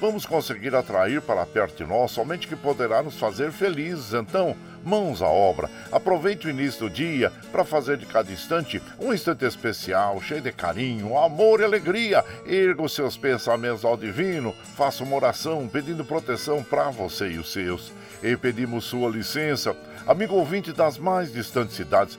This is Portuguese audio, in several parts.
vamos conseguir atrair para perto de nós somente que poderá nos fazer felizes. Então, mãos à obra. Aproveite o início do dia para fazer de cada instante um instante especial, cheio de carinho, amor e alegria. Erga os seus pensamentos ao divino, faça uma oração pedindo proteção para você e os seus e pedimos sua licença. Amigo ouvinte das mais distantes cidades,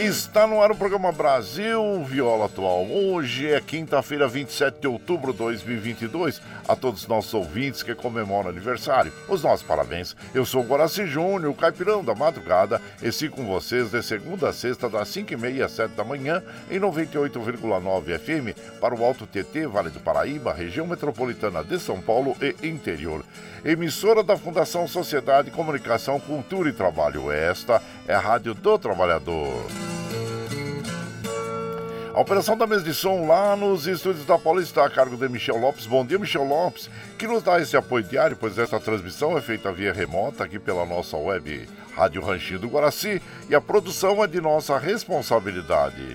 Está no ar o programa Brasil Viola Atual. Hoje é quinta-feira, 27 de outubro de 2022. A todos os nossos ouvintes que comemoram aniversário, os nossos parabéns. Eu sou o Guaraci Júnior, o caipirão da madrugada, e sigo com vocês de segunda a sexta, das 5h30 às 7 da manhã, em 98,9 FM, para o Alto TT, Vale do Paraíba, região metropolitana de São Paulo e interior. Emissora da Fundação Sociedade, Comunicação, Cultura e Trabalho. Esta é a Rádio do Trabalhador. A operação da mesa de som lá nos estúdios da Paulista está a cargo de Michel Lopes. Bom dia, Michel Lopes, que nos dá esse apoio diário, pois esta transmissão é feita via remota aqui pela nossa web Rádio Ranchinho do Guaraci e a produção é de nossa responsabilidade.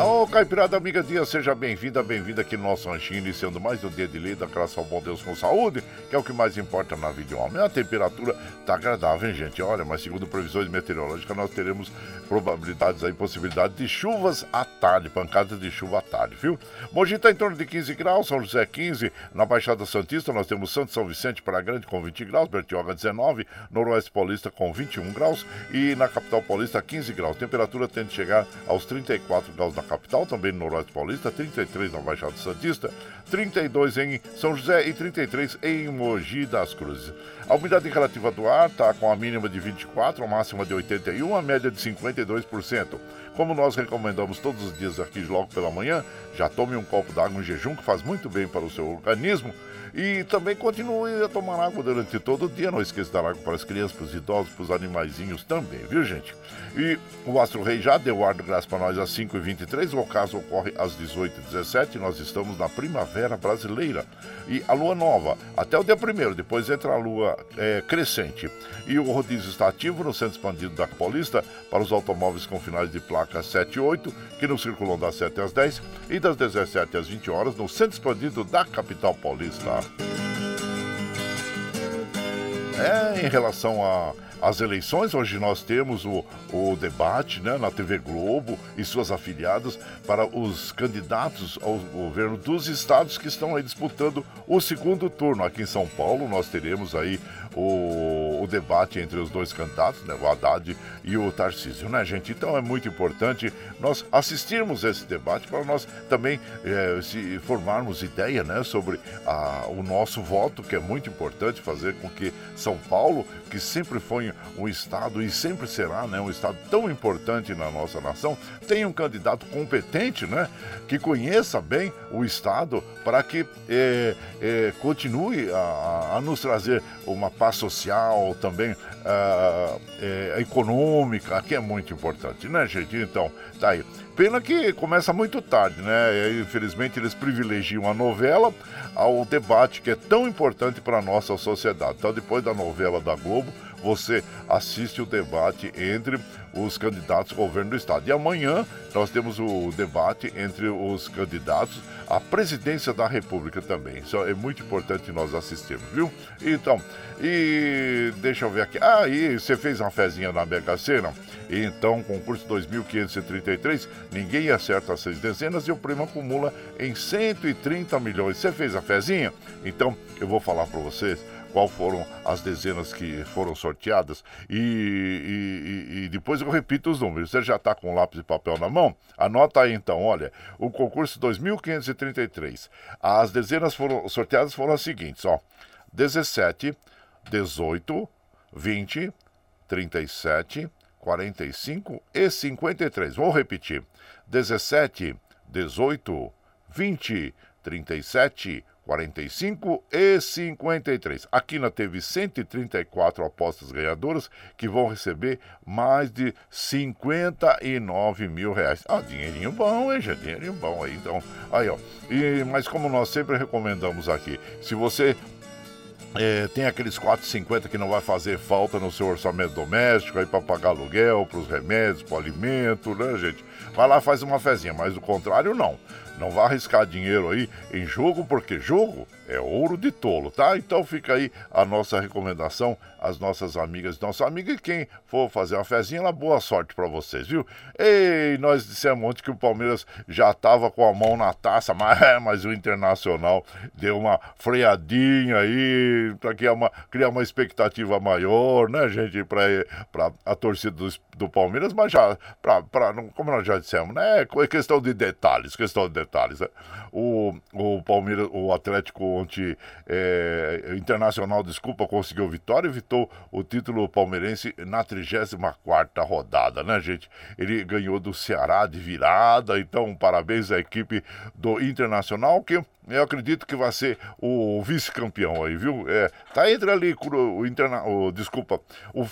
Ô, oh, Caipirada Amiga Dia, seja bem-vinda, bem-vinda aqui no nosso ranchinho, iniciando mais um dia de lida, graças ao bom Deus com saúde, que é o que mais importa na vida de homem. A temperatura tá agradável, hein, gente? Olha, mas segundo previsões meteorológicas, nós teremos probabilidades aí, possibilidade de chuvas à tarde, pancadas de chuva à tarde, viu? Mogi está em torno de 15 graus, São José 15, na Baixada Santista nós temos Santo São Vicente para Grande com 20 graus, Bertioga 19, Noroeste Paulista com 21 graus e na capital paulista 15 graus. Temperatura tende a chegar aos 34 graus na capital, também no Noroeste Paulista, 33 na Baixada Santista, 32 em São José e 33 em Mogi das Cruzes. A umidade relativa do ar está com a mínima de 24, a máxima de 81, a média de 52%. Como nós recomendamos todos os dias aqui logo pela manhã, já tome um copo d'água em jejum que faz muito bem para o seu organismo. E também continue a tomar água durante todo o dia. Não esqueça dar água para as crianças, para os idosos, para os animaizinhos também, viu, gente? E o Astro Rei já deu ar de graça para nós às 5h23. O ocaso ocorre às 18h17. Nós estamos na primavera brasileira. E a lua nova, até o dia primeiro, depois entra a lua é, crescente. E o rodízio está ativo no centro expandido da Paulista para os automóveis com finais de placa 7 e 8, que não circulam das 7 às 10 e das 17 às 20 horas no centro expandido da capital paulista. É, em relação as eleições. Hoje nós temos o, o debate né, na TV Globo e suas afiliadas para os candidatos ao governo dos estados que estão aí disputando o segundo turno. Aqui em São Paulo nós teremos aí o, o debate entre os dois candidatos, né, o Haddad e o Tarcísio, né, gente? Então é muito importante nós assistirmos esse debate para nós também é, se formarmos ideia, né, sobre a, o nosso voto, que é muito importante fazer com que São Paulo, que sempre foi um estado e sempre será, né, um estado tão importante na nossa nação, tenha um candidato competente, né, que conheça bem o estado para que é, é, continue a, a nos trazer uma paz social, também uh, é, econômica, que é muito importante, né, gente? Então, tá aí. Pena que começa muito tarde, né? Infelizmente eles privilegiam a novela ao debate que é tão importante para a nossa sociedade. Então, depois da novela da Globo, você assiste o debate entre os candidatos ao governo do estado. E amanhã nós temos o debate entre os candidatos à presidência da República também. Isso é muito importante nós assistirmos, viu? Então, e deixa eu ver aqui. Ah, e você fez uma fezinha na Mega Sena? Então, concurso 2533, ninguém acerta as seis dezenas e o prêmio acumula em 130 milhões. Você fez a fezinha? Então, eu vou falar para vocês qual foram as dezenas que foram sorteadas e, e, e depois eu repito os números. Você já está com lápis e papel na mão? Anota aí então, olha, o concurso 2533. As dezenas foram sorteadas foram as seguintes, ó: 17, 18, 20, 37, 45 e 53. Vou repetir: 17, 18, 20, 37, 45 e 53. A Quina teve 134 apostas ganhadoras que vão receber mais de 59 mil reais. Ah, dinheirinho bom, hein, gente? Dinheirinho bom aí. Então, aí, ó. E, mas como nós sempre recomendamos aqui, se você é, tem aqueles 4,50 que não vai fazer falta no seu orçamento doméstico aí para pagar aluguel, para os remédios, para o alimento, né, gente? Vai lá faz uma fezinha, mas o contrário não. Não vá arriscar dinheiro aí em jogo, porque jogo é ouro de tolo, tá? Então fica aí a nossa recomendação às nossas amigas nossos amigos. E quem for fazer uma fezinha, lá, boa sorte para vocês, viu? Ei, nós dissemos ontem que o Palmeiras já tava com a mão na taça, mas, mas o Internacional deu uma freadinha aí para criar uma, criar uma expectativa maior, né, gente? Para a torcida do, do Palmeiras, mas já, pra, pra, como nós já dissemos, né? É questão de detalhes, questão de detalhes. Né? O, o Palmeiras, o Atlético ontem, é, Internacional, desculpa, conseguiu vitória evitou o título palmeirense na 34 rodada, né, gente? Ele ganhou do Ceará de virada, então parabéns à equipe do Internacional que eu acredito que vai ser o vice-campeão aí, viu? É, tá entre ali o, interna, o desculpa, o,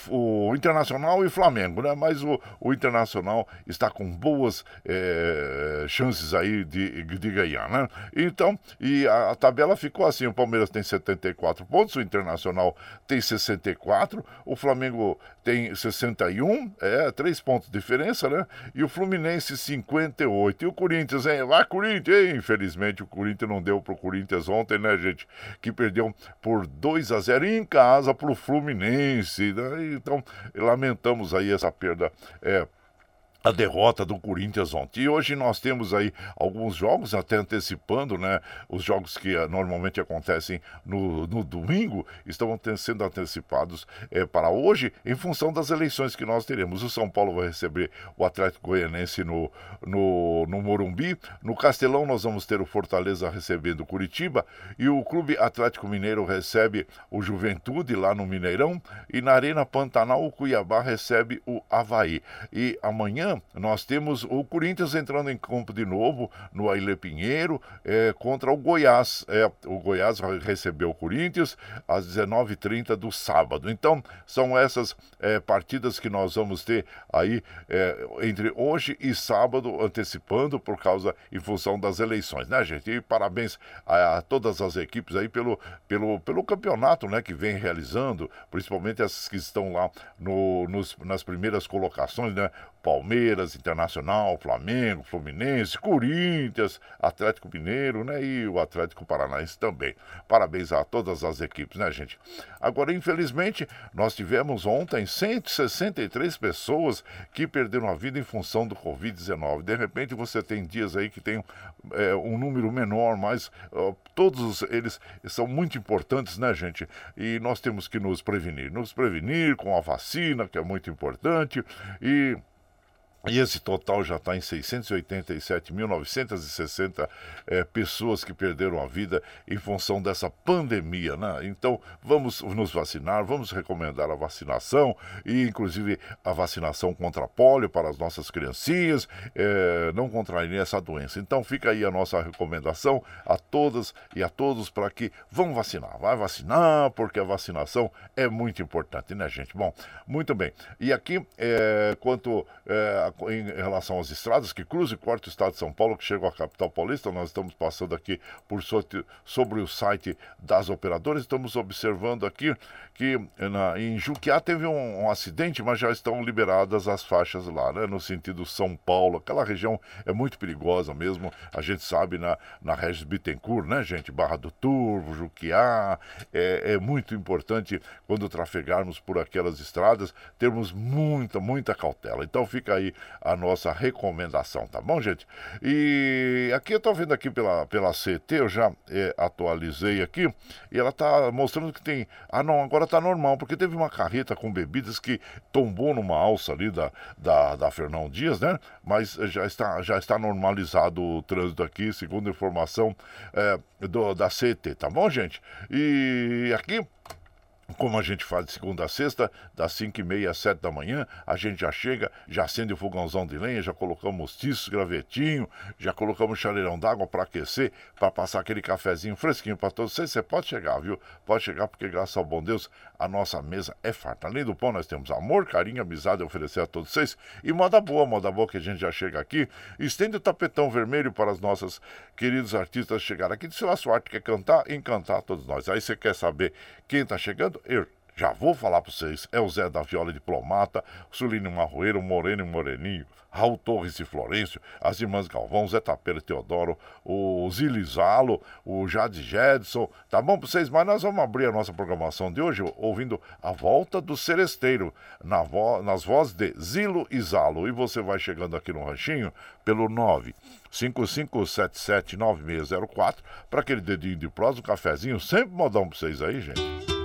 o, Internacional e Flamengo, né? Mas o, o Internacional está com boas é, chances aí de, de ganhar, né? Então, e a, a, tabela ficou assim: o Palmeiras tem 74 pontos, o Internacional tem 64, o Flamengo tem 61, é, três pontos de diferença, né? E o Fluminense 58. E o Corinthians, hein? Lá, Corinthians, hein? Infelizmente o Corinthians não deu pro Corinthians ontem, né, gente? Que perdeu por 2 a 0 em casa pro Fluminense, né? Então, lamentamos aí essa perda. É, a derrota do Corinthians ontem. E hoje nós temos aí alguns jogos, até antecipando, né? Os jogos que uh, normalmente acontecem no, no domingo estão sendo antecipados é, para hoje em função das eleições que nós teremos. O São Paulo vai receber o Atlético Goianense no, no, no Morumbi. No Castelão nós vamos ter o Fortaleza recebendo o Curitiba e o Clube Atlético Mineiro recebe o Juventude lá no Mineirão e na Arena Pantanal o Cuiabá recebe o Havaí. E amanhã nós temos o Corinthians entrando em campo de novo no Aile Pinheiro é, contra o Goiás. É, o Goiás vai receber o Corinthians às 19h30 do sábado. Então, são essas é, partidas que nós vamos ter aí é, entre hoje e sábado, antecipando por causa, em função das eleições, né, gente? E parabéns a, a todas as equipes aí pelo, pelo, pelo campeonato, né, que vem realizando, principalmente essas que estão lá no, nos, nas primeiras colocações, né? Palmeiras, Internacional, Flamengo, Fluminense, Corinthians, Atlético Mineiro, né? E o Atlético Paranaense também. Parabéns a todas as equipes, né, gente? Agora, infelizmente, nós tivemos ontem 163 pessoas que perderam a vida em função do Covid-19. De repente, você tem dias aí que tem é, um número menor, mas uh, todos eles são muito importantes, né, gente? E nós temos que nos prevenir. Nos prevenir com a vacina, que é muito importante, e e esse total já está em 687.960 é, pessoas que perderam a vida em função dessa pandemia, né? Então, vamos nos vacinar, vamos recomendar a vacinação e, inclusive, a vacinação contra pólio para as nossas criancinhas é, não contraírem essa doença. Então, fica aí a nossa recomendação a todas e a todos para que vão vacinar. Vai vacinar, porque a vacinação é muito importante, né, gente? Bom, muito bem. E aqui, é, quanto é, em relação às estradas que cruzam e cortam o estado de São Paulo, que chegam à capital paulista. Nós estamos passando aqui por sobre o site das operadoras. Estamos observando aqui que na, em Juquiá teve um, um, acidente, mas já estão liberadas as faixas lá, né? No sentido São Paulo. Aquela região é muito perigosa mesmo. A gente sabe na, na Regis Bittencourt, né, gente? Barra do Turvo, Juquiá. É, é muito importante quando trafegarmos por aquelas estradas termos muita, muita cautela. Então fica aí a nossa recomendação, tá bom, gente? E aqui eu tô vendo aqui pela, pela CT, eu já é, atualizei aqui, e ela tá mostrando que tem. Ah, não, agora tá normal, porque teve uma carreta com bebidas que tombou numa alça ali da, da, da Fernão Dias, né? Mas já está, já está normalizado o trânsito aqui, segundo informação é, do, da CT, tá bom, gente? E aqui como a gente faz de segunda a sexta, das 5 e meia às 7 da manhã, a gente já chega, já acende o fogãozão de lenha, já colocamos tiço, gravetinho, já colocamos chaleirão d'água para aquecer, para passar aquele cafezinho fresquinho para todos vocês. Você pode chegar, viu? Pode chegar, porque graças ao bom Deus, a nossa mesa é farta. Além do pão, nós temos amor, carinho, amizade a oferecer a todos vocês. E moda boa, moda boa que a gente já chega aqui. Estende o tapetão vermelho para as nossas queridos artistas chegarem aqui. Se a sua arte quer cantar, encantar todos nós. Aí você quer saber quem está chegando? Eu já vou falar para vocês. É o Zé da Viola Diplomata, Sulino Marroeiro, Moreno e Moreninho, Raul Torres e Florencio, as irmãs Galvão, Zé Tapeira e Teodoro, o Zilizalo, o Jade Jedson. Tá bom para vocês? Mas nós vamos abrir a nossa programação de hoje ouvindo A Volta do Seresteiro, na vo nas vozes de Zilo e Zalo. E você vai chegando aqui no Ranchinho pelo 9 55779604 para aquele dedinho de prosa, um cafezinho, sempre modão para vocês aí, gente.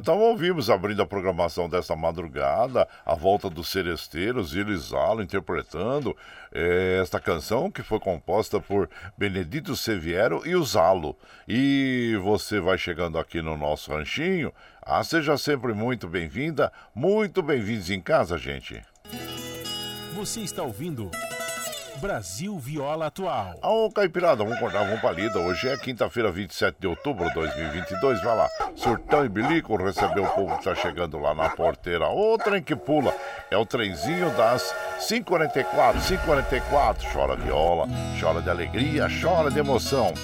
Então ouvimos, abrindo a programação desta madrugada, a volta dos Seresteiros Elisalo interpretando eh, esta canção que foi composta por Benedito Seviero e o Zalo. E você vai chegando aqui no nosso ranchinho. Ah, seja sempre muito bem-vinda, muito bem-vindos em casa, gente. Você está ouvindo. Brasil Viola Atual. Ô, Caipirada, vamos cortar, vamos pra. Hoje é quinta-feira, 27 de outubro de 2022. Vai lá, surtão e bilico, recebeu o povo que tá chegando lá na porteira. O trem que pula é o trenzinho das 5h44, 5h44. Chora viola, chora de alegria, chora de emoção.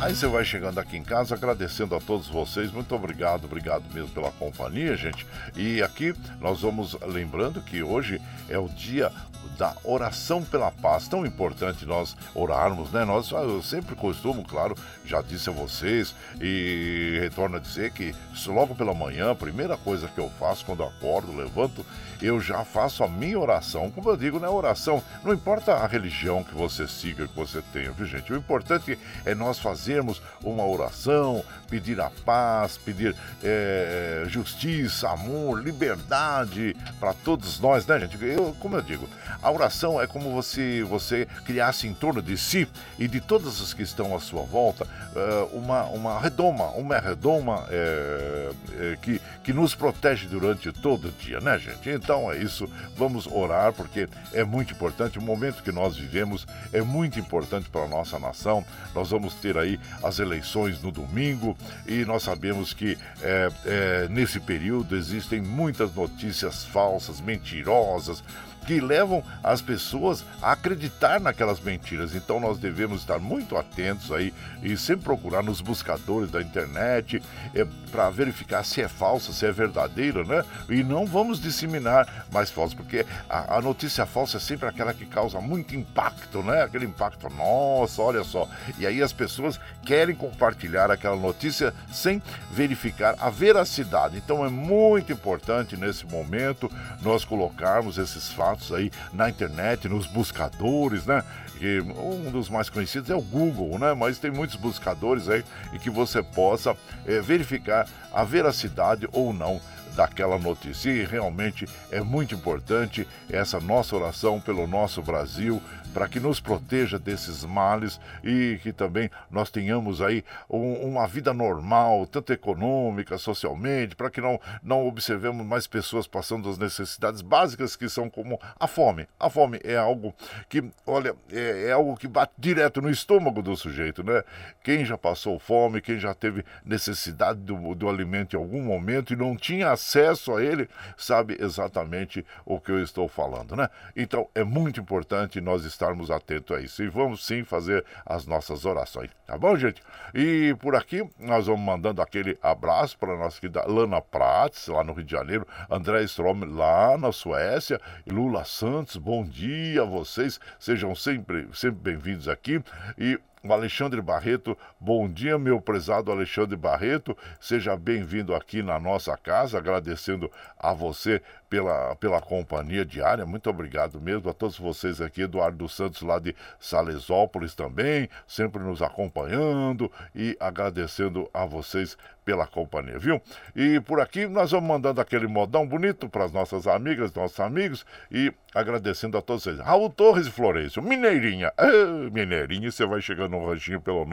Aí você vai chegando aqui em casa, agradecendo a todos vocês. Muito obrigado, obrigado mesmo pela companhia, gente. E aqui nós vamos lembrando que hoje é o dia da oração pela paz. Tão importante nós orarmos, né? Nós eu sempre costumo, claro, já disse a vocês e retorno a dizer que logo pela manhã, a primeira coisa que eu faço quando acordo, levanto, eu já faço a minha oração. Como eu digo, né? Oração, não importa a religião que você siga, que você tenha, viu, gente? O importante é nós fazermos uma oração, pedir a paz, pedir é, justiça, amor, liberdade para todos nós, né, gente? Eu, como eu digo, a oração é como você, você criasse em torno de si e de todas as que estão à sua volta eh, uma, uma redoma, uma redoma é, é, que, que nos protege durante todo o dia, né, gente? Então é isso, vamos orar porque é muito importante. O momento que nós vivemos é muito importante para a nossa nação. Nós vamos ter aí as eleições no domingo e nós sabemos que é, nesse período existem muitas notícias falsas, mentirosas que levam as pessoas a acreditar naquelas mentiras. Então nós devemos estar muito atentos aí e sempre procurar nos buscadores da internet é, para verificar se é falsa, se é verdadeira, né? E não vamos disseminar mais falsas, porque a, a, notícia falsa é sempre aquela que causa muito impacto, né? Aquele impacto, nossa, olha só. E aí as pessoas querem compartilhar aquela notícia sem verificar a veracidade. Então é muito importante nesse momento nós colocarmos esses fatos aí na internet, nos buscadores, né? E um dos mais conhecidos é o Google, né? Mas tem muitos buscadores aí e que você possa é, verificar a veracidade ou não daquela notícia. E realmente é muito importante essa nossa oração pelo nosso Brasil, para que nos proteja desses males e que também nós tenhamos aí um, uma vida normal, tanto econômica, socialmente, para que não, não observemos mais pessoas passando as necessidades básicas que são como a fome. A fome é algo que, olha, é, é algo que bate direto no estômago do sujeito, né? Quem já passou fome, quem já teve necessidade do, do alimento em algum momento e não tinha acesso a ele, sabe exatamente o que eu estou falando, né? Então é muito importante nós estarmos atentos a isso. E vamos sim fazer as nossas orações, tá bom, gente? E por aqui nós vamos mandando aquele abraço para nossa querida Lana Prates, lá no Rio de Janeiro, André Strom, lá na Suécia, Lula Santos, bom dia a vocês, sejam sempre, sempre bem-vindos aqui. E o Alexandre Barreto. Bom dia, meu prezado Alexandre Barreto. Seja bem-vindo aqui na nossa casa, agradecendo a você pela, pela companhia diária. Muito obrigado mesmo a todos vocês aqui, Eduardo Santos, lá de Salesópolis também, sempre nos acompanhando e agradecendo a vocês pela companhia, viu? E por aqui nós vamos mandando aquele modão bonito para as nossas amigas, nossos amigos e agradecendo a todos vocês. Raul Torres e Florencio, Mineirinha, ah, Mineirinha, você vai chegando no ranchinho pelo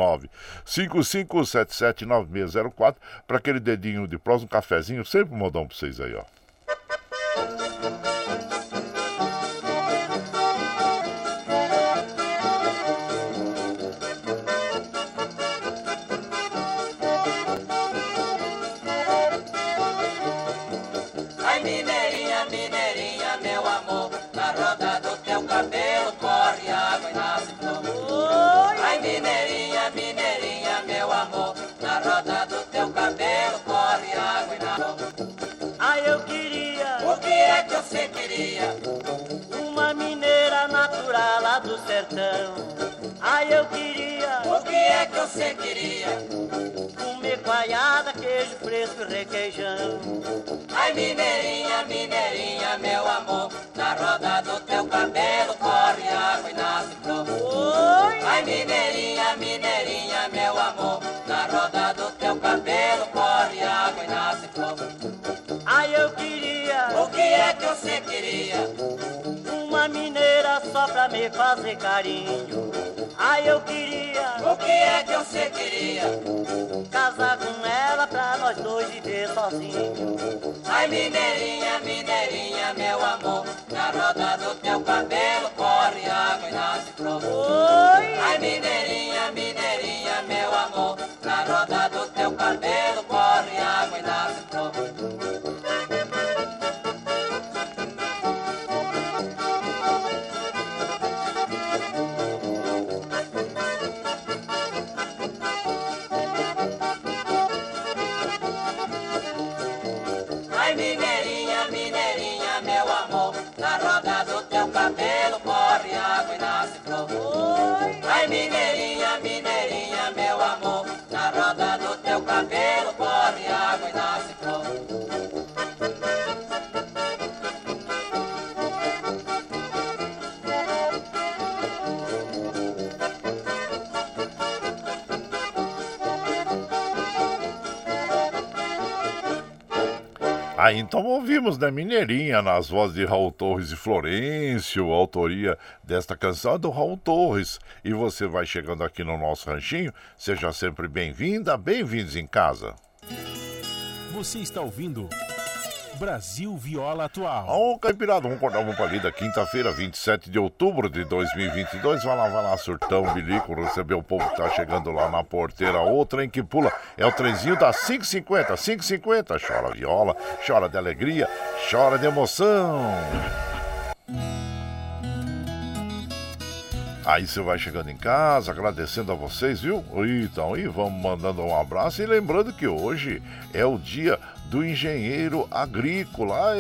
955779604 para aquele dedinho de prós, um cafezinho, sempre um modão para vocês aí, ó. Uma mineira natural lá do sertão. Ai, eu queria. O que é que você queria? Comer coalhada, queijo fresco e requeijão. Ai, mineirinha, mineirinha, meu amor, na roda do teu cabelo corre água e nasce flor. Ai, mineirinha, mineirinha, meu amor, na roda do teu cabelo corre água e nasce flor. Ai, eu queria o que é que você queria? Uma mineira só pra me fazer carinho. Ai, eu queria. O que é que você queria? Casar com ela pra nós dois viver sozinhos. Ai, mineirinha, mineirinha, meu amor. Na roda do teu cabelo corre água e nasce flor. Oi! Ai, mineirinha, mineirinha, meu amor. Na roda do teu cabelo corre água e nasce flor. Corre água e nasce flor. Aí então ouvimos, né, Mineirinha, nas vozes de Raul Torres e Florencio, a autoria desta canção é do Raul Torres. E você vai chegando aqui no nosso ranchinho, seja sempre bem-vinda, bem-vindos em casa. Você está ouvindo Brasil Viola Atual. Ô, Caipirada, vamos acordar uma palida quinta-feira, 27 de outubro de 2022. Vai lá, vai lá, surtão, bilico, receber o povo que tá chegando lá na porteira. Outra em que pula é o trenzinho da 550, 550. Chora viola, chora de alegria, chora de emoção. Aí você vai chegando em casa, agradecendo a vocês, viu? Então, e vamos mandando um abraço e lembrando que hoje é o dia do engenheiro agrícola,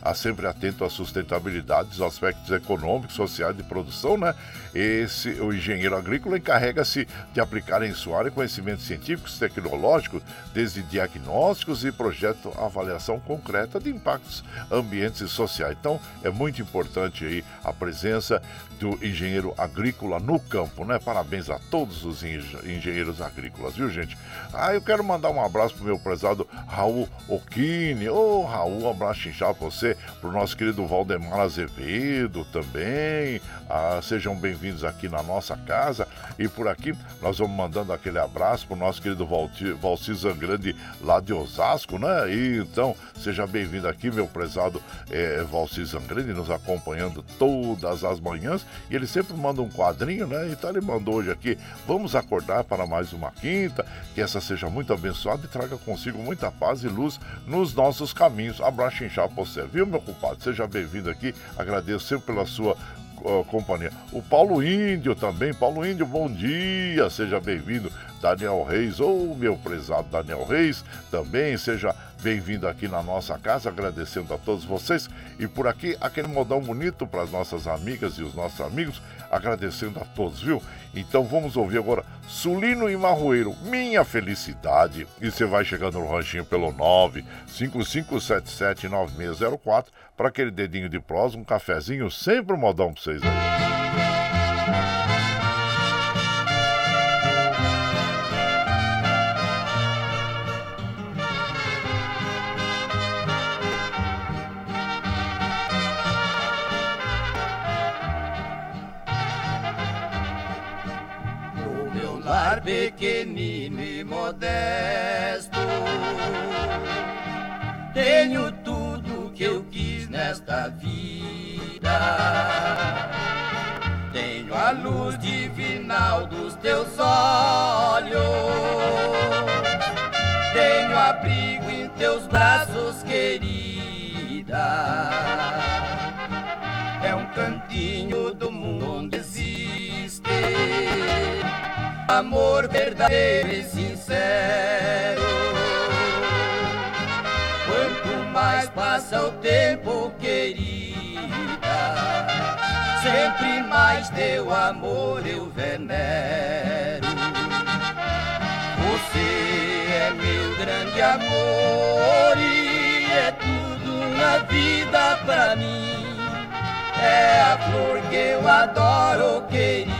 a sempre atento à sustentabilidade, dos aspectos econômicos, sociais de produção, né? Esse, o engenheiro agrícola encarrega-se de aplicar em sua área conhecimentos científicos, tecnológicos, desde diagnósticos e projeto avaliação concreta de impactos ambientes e sociais. Então, é muito importante aí a presença do engenheiro agrícola no campo, né? Parabéns a todos os engenheiros agrícolas, viu, gente? Ah, eu quero mandar um abraço pro meu prezado Raul Okini. Ô, oh, Raul, um abraço inchado pra você, pro nosso querido Valdemar Azevedo também. Ah, sejam bem-vindos aqui na nossa casa. E por aqui nós vamos mandando aquele abraço pro nosso querido Valci, Zangrande lá de Osasco, né? E então, seja bem-vindo aqui, meu prezado é, Valci Zangrande, nos acompanhando todas as manhãs. E ele sempre manda um quadrinho, né? Então ele mandou hoje aqui, vamos acordar para mais uma quinta, que essa seja muito abençoada e traga consigo muita paz e luz nos nossos caminhos. Abraço inchado pra você, viu, meu compadre? Seja bem-vindo aqui, agradeço sempre pela sua uh, companhia. O Paulo Índio também, Paulo Índio, bom dia, seja bem-vindo. Daniel Reis, ou oh, meu prezado Daniel Reis, também seja bem-vindo aqui na nossa casa, agradecendo a todos vocês. E por aqui, aquele modão bonito para as nossas amigas e os nossos amigos, agradecendo a todos, viu? Então vamos ouvir agora Sulino e Marroeiro, Minha Felicidade. E você vai chegando no ranchinho pelo 955779604 para aquele dedinho de prosa, um cafezinho, sempre um modão para vocês aí. Pequenino e modesto. Tenho tudo que eu quis nesta vida. Tenho a luz divinal dos teus olhos. Tenho abrigo em teus braços, querida. É um cantinho do mundo onde existe amor verdadeiro e sincero. Quanto mais passa o tempo, querida, sem sempre mais teu amor eu venero. Você é meu grande amor e é tudo na vida pra mim. É a flor que eu adoro, querida.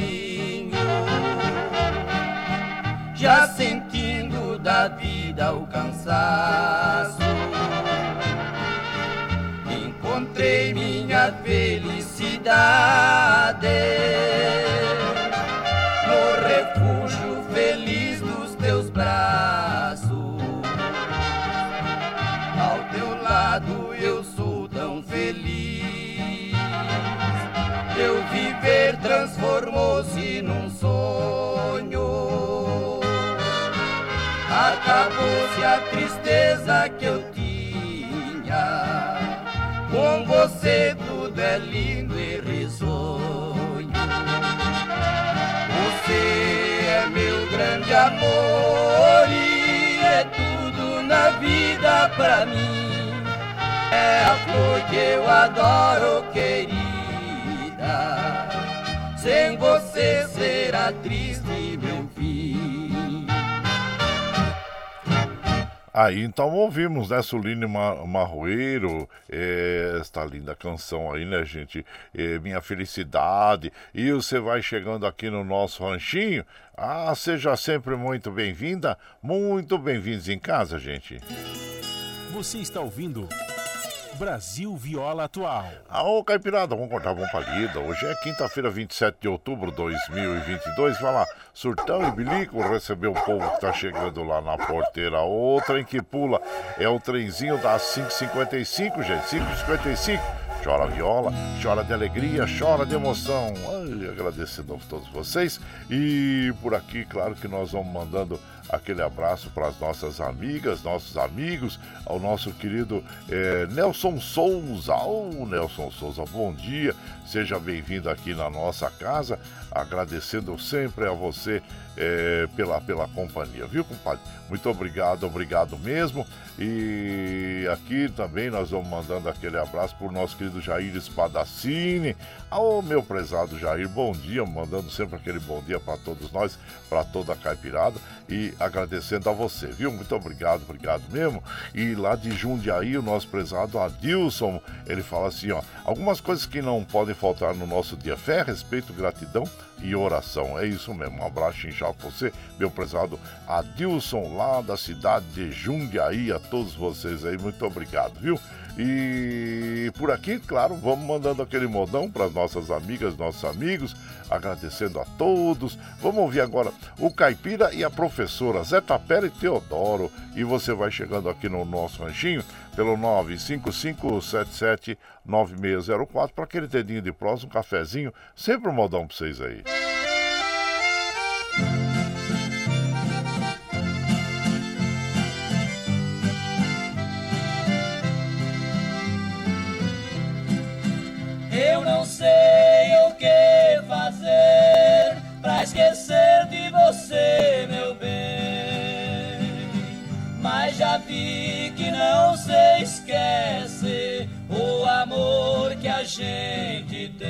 da vida o cansaço. Encontrei minha felicidade no refúgio feliz dos teus braços. Ao teu lado eu sou tão feliz meu viver transformou-se num Acabou-se a tristeza que eu tinha. Com você tudo é lindo e risonho. Você é meu grande amor e é tudo na vida pra mim. É a flor que eu adoro, querida sem você será triste, Aí então ouvimos, né, Suline Marroeiro, é, esta linda canção aí, né, gente? É, Minha Felicidade. E você vai chegando aqui no nosso ranchinho. Ah, seja sempre muito bem-vinda, muito bem-vindos em casa, gente. Você está ouvindo Brasil Viola Atual. Ô, Caipirada, vamos cortar uma palida. Hoje é quinta-feira, 27 de outubro de 2022. Vai lá, Surtão e Bilico receber o povo que tá chegando lá na porteira. O trem que pula é o trenzinho das 5h55, gente. 5h55 chora viola, chora de alegria, chora de emoção. Ai, agradecendo a todos vocês. E por aqui, claro que nós vamos mandando aquele abraço para as nossas amigas, nossos amigos, ao nosso querido é, Nelson Souza. Oh, Nelson Souza, bom dia, seja bem-vindo aqui na nossa casa, agradecendo sempre a você é, pela, pela companhia, viu, compadre? Muito obrigado, obrigado mesmo. E aqui também nós vamos mandando aquele abraço para o nosso querido Jair Espadacini. Ô meu prezado Jair, bom dia, mandando sempre aquele bom dia para todos nós, para toda a caipirada e agradecendo a você, viu? Muito obrigado, obrigado mesmo. E lá de Jundiaí, o nosso prezado Adilson, ele fala assim, ó, algumas coisas que não podem faltar no nosso dia, fé, respeito, gratidão e oração. É isso mesmo. Um abraço inchado para você, meu prezado Adilson, lá da cidade de Jundiaí. A todos vocês aí, muito obrigado, viu? E por aqui, claro, vamos mandando aquele modão para as nossas amigas, nossos amigos, agradecendo a todos. Vamos ouvir agora o Caipira e a professora Zé Pera e Teodoro. E você vai chegando aqui no nosso ranchinho pelo 955779604 para aquele dedinho de prosa, um cafezinho, sempre um modão para vocês aí. A gente tem.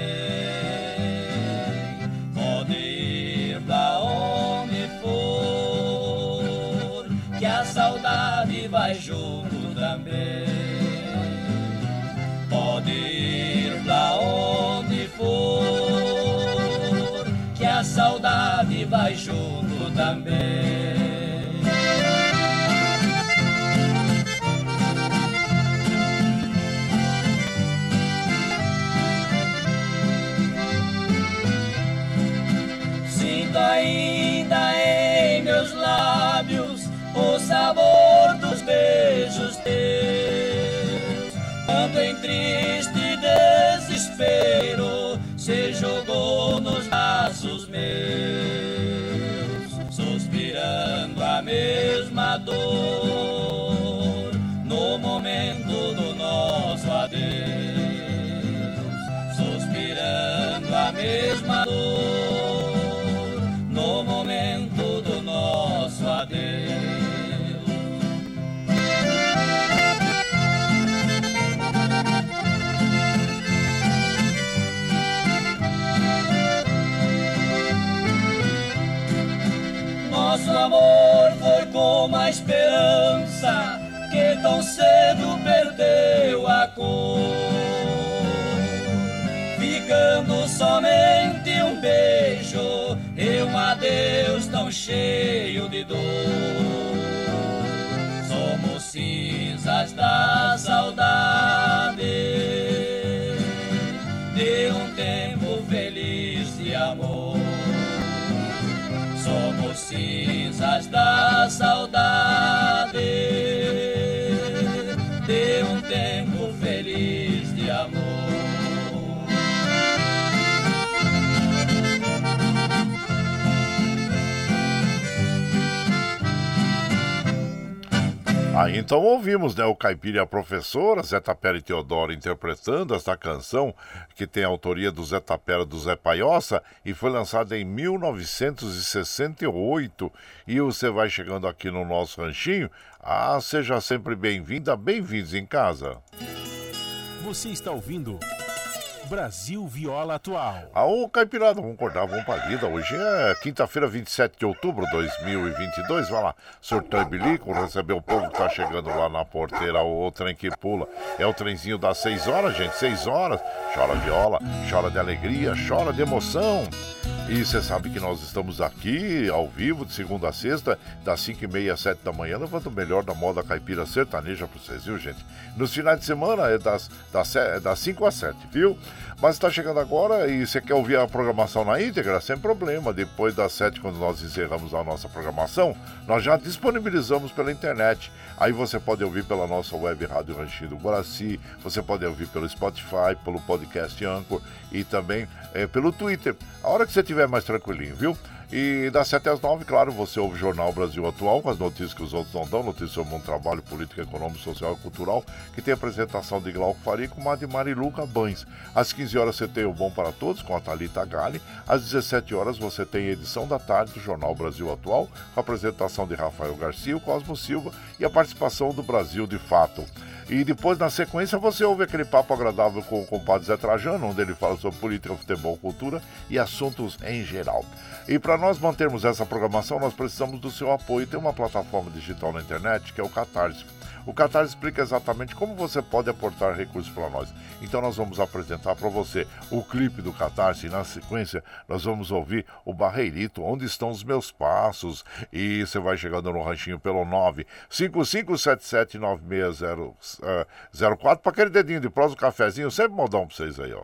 Pode ir pra onde for, que a saudade vai junto também. Pode ir pra onde for, que a saudade vai junto também. Cheio de dor. Somos cinzas da saudade de um tempo feliz de amor. Somos cinzas da saudade Aí então ouvimos, né, o Caipira e a professora, Zé Tapera e Teodoro interpretando esta canção que tem a autoria do Zé Tapera do Zé Paiossa e foi lançada em 1968. E você vai chegando aqui no nosso ranchinho. Ah, seja sempre bem-vinda, bem-vindos em casa. Você está ouvindo Brasil Viola Atual. Aô, Caipirada, vamos acordar, vamos pra lida. Hoje é quinta-feira, 27 de outubro de 2022. Vai lá, e bilico, receber o povo que tá chegando lá na porteira, o, o trem que pula. É o trenzinho das 6 horas, gente, 6 horas. Chora viola, chora de alegria, chora de emoção. E você sabe que nós estamos aqui ao vivo, de segunda a sexta, das 5 e meia às 7 da manhã, levando o melhor da moda caipira sertaneja para vocês, viu, gente? Nos finais de semana é das, das, é das 5 às 7, viu? Mas está chegando agora e você quer ouvir a programação na íntegra? Sem problema. Depois das 7, quando nós encerramos a nossa programação, nós já disponibilizamos pela internet. Aí você pode ouvir pela nossa web Rádio Ranchinho do Guaraci, você pode ouvir pelo Spotify, pelo podcast Anchor e também é, pelo Twitter. A hora que você estiver mais tranquilinho, viu? E das 7 às 9, claro, você ouve o Jornal Brasil Atual, com as notícias que os outros não dão, notícias sobre um trabalho político, econômico, social e cultural, que tem a apresentação de Glauco Faria com a de Mariluca Bães. Às 15 horas você tem o Bom para Todos, com a Thalita Gale. Às 17 horas você tem a edição da tarde do Jornal Brasil Atual, com a apresentação de Rafael Garcia, o Cosmo Silva e a participação do Brasil de Fato. E depois, na sequência, você ouve aquele papo agradável com o compadre Zé Trajano, onde ele fala sobre política, futebol, cultura e assuntos em geral. E para nós mantermos essa programação, nós precisamos do seu apoio. Tem uma plataforma digital na internet que é o Catarse. O Catarse explica exatamente como você pode aportar recursos para nós. Então nós vamos apresentar para você o clipe do Catarse e na sequência nós vamos ouvir o Barreirito, onde estão os meus passos. E você vai chegando no ranchinho pelo 955779604 para aquele dedinho de prosa, o cafezinho, sempre modão para vocês aí, ó.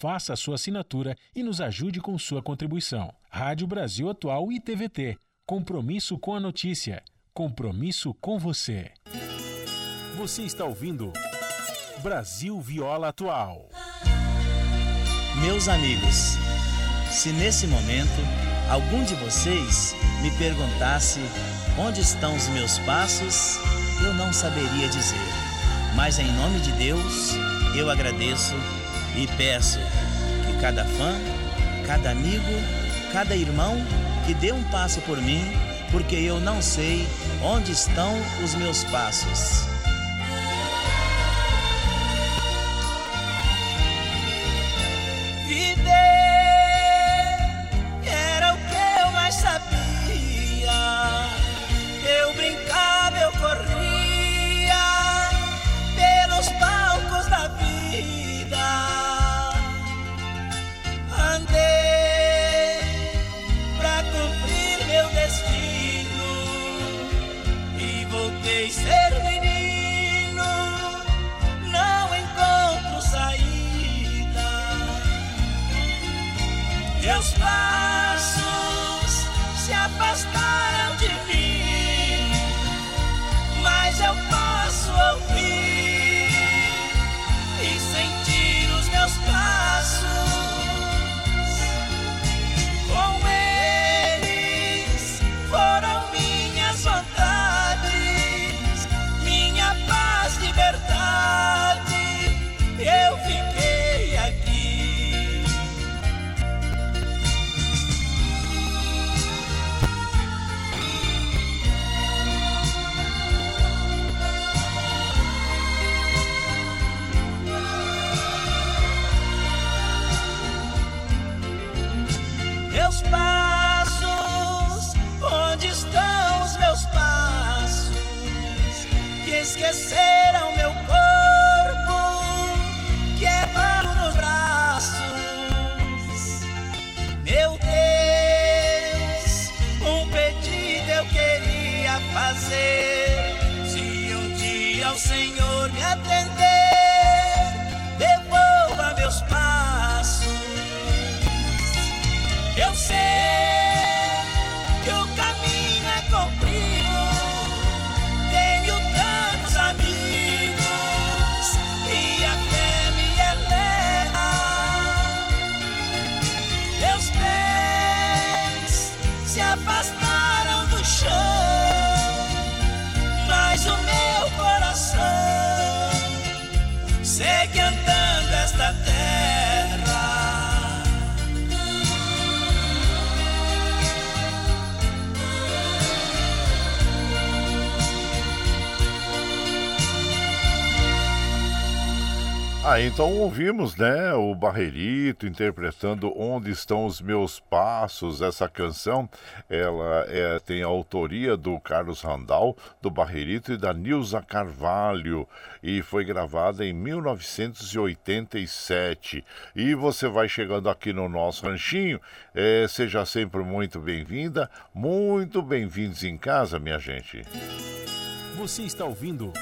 Faça a sua assinatura e nos ajude com sua contribuição. Rádio Brasil Atual e TVT. Compromisso com a notícia. Compromisso com você. Você está ouvindo Brasil Viola Atual. Meus amigos, se nesse momento algum de vocês me perguntasse onde estão os meus passos, eu não saberia dizer. Mas em nome de Deus, eu agradeço e peço que cada fã, cada amigo, cada irmão que dê um passo por mim, porque eu não sei onde estão os meus passos. Ah, então ouvimos, né, o Barreirito interpretando Onde Estão os Meus Passos. Essa canção, ela é, tem a autoria do Carlos Randal, do Barreirito e da Nilza Carvalho e foi gravada em 1987. E você vai chegando aqui no nosso ranchinho, é, seja sempre muito bem-vinda, muito bem-vindos em casa, minha gente. Você está ouvindo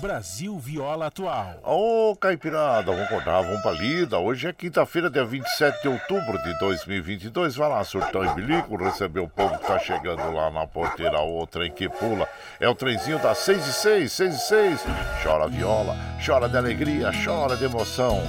Brasil Viola Atual. Ô, oh, Caipirada, vamos acordar, vamos pra lida. Hoje é quinta-feira, dia 27 de outubro de 2022. Vai lá, surtão e bilico, receber o povo que tá chegando lá na porteira, o trem que pula. É o trenzinho das 6 e 6, 6 e 6. Chora viola, chora de alegria, chora de emoção.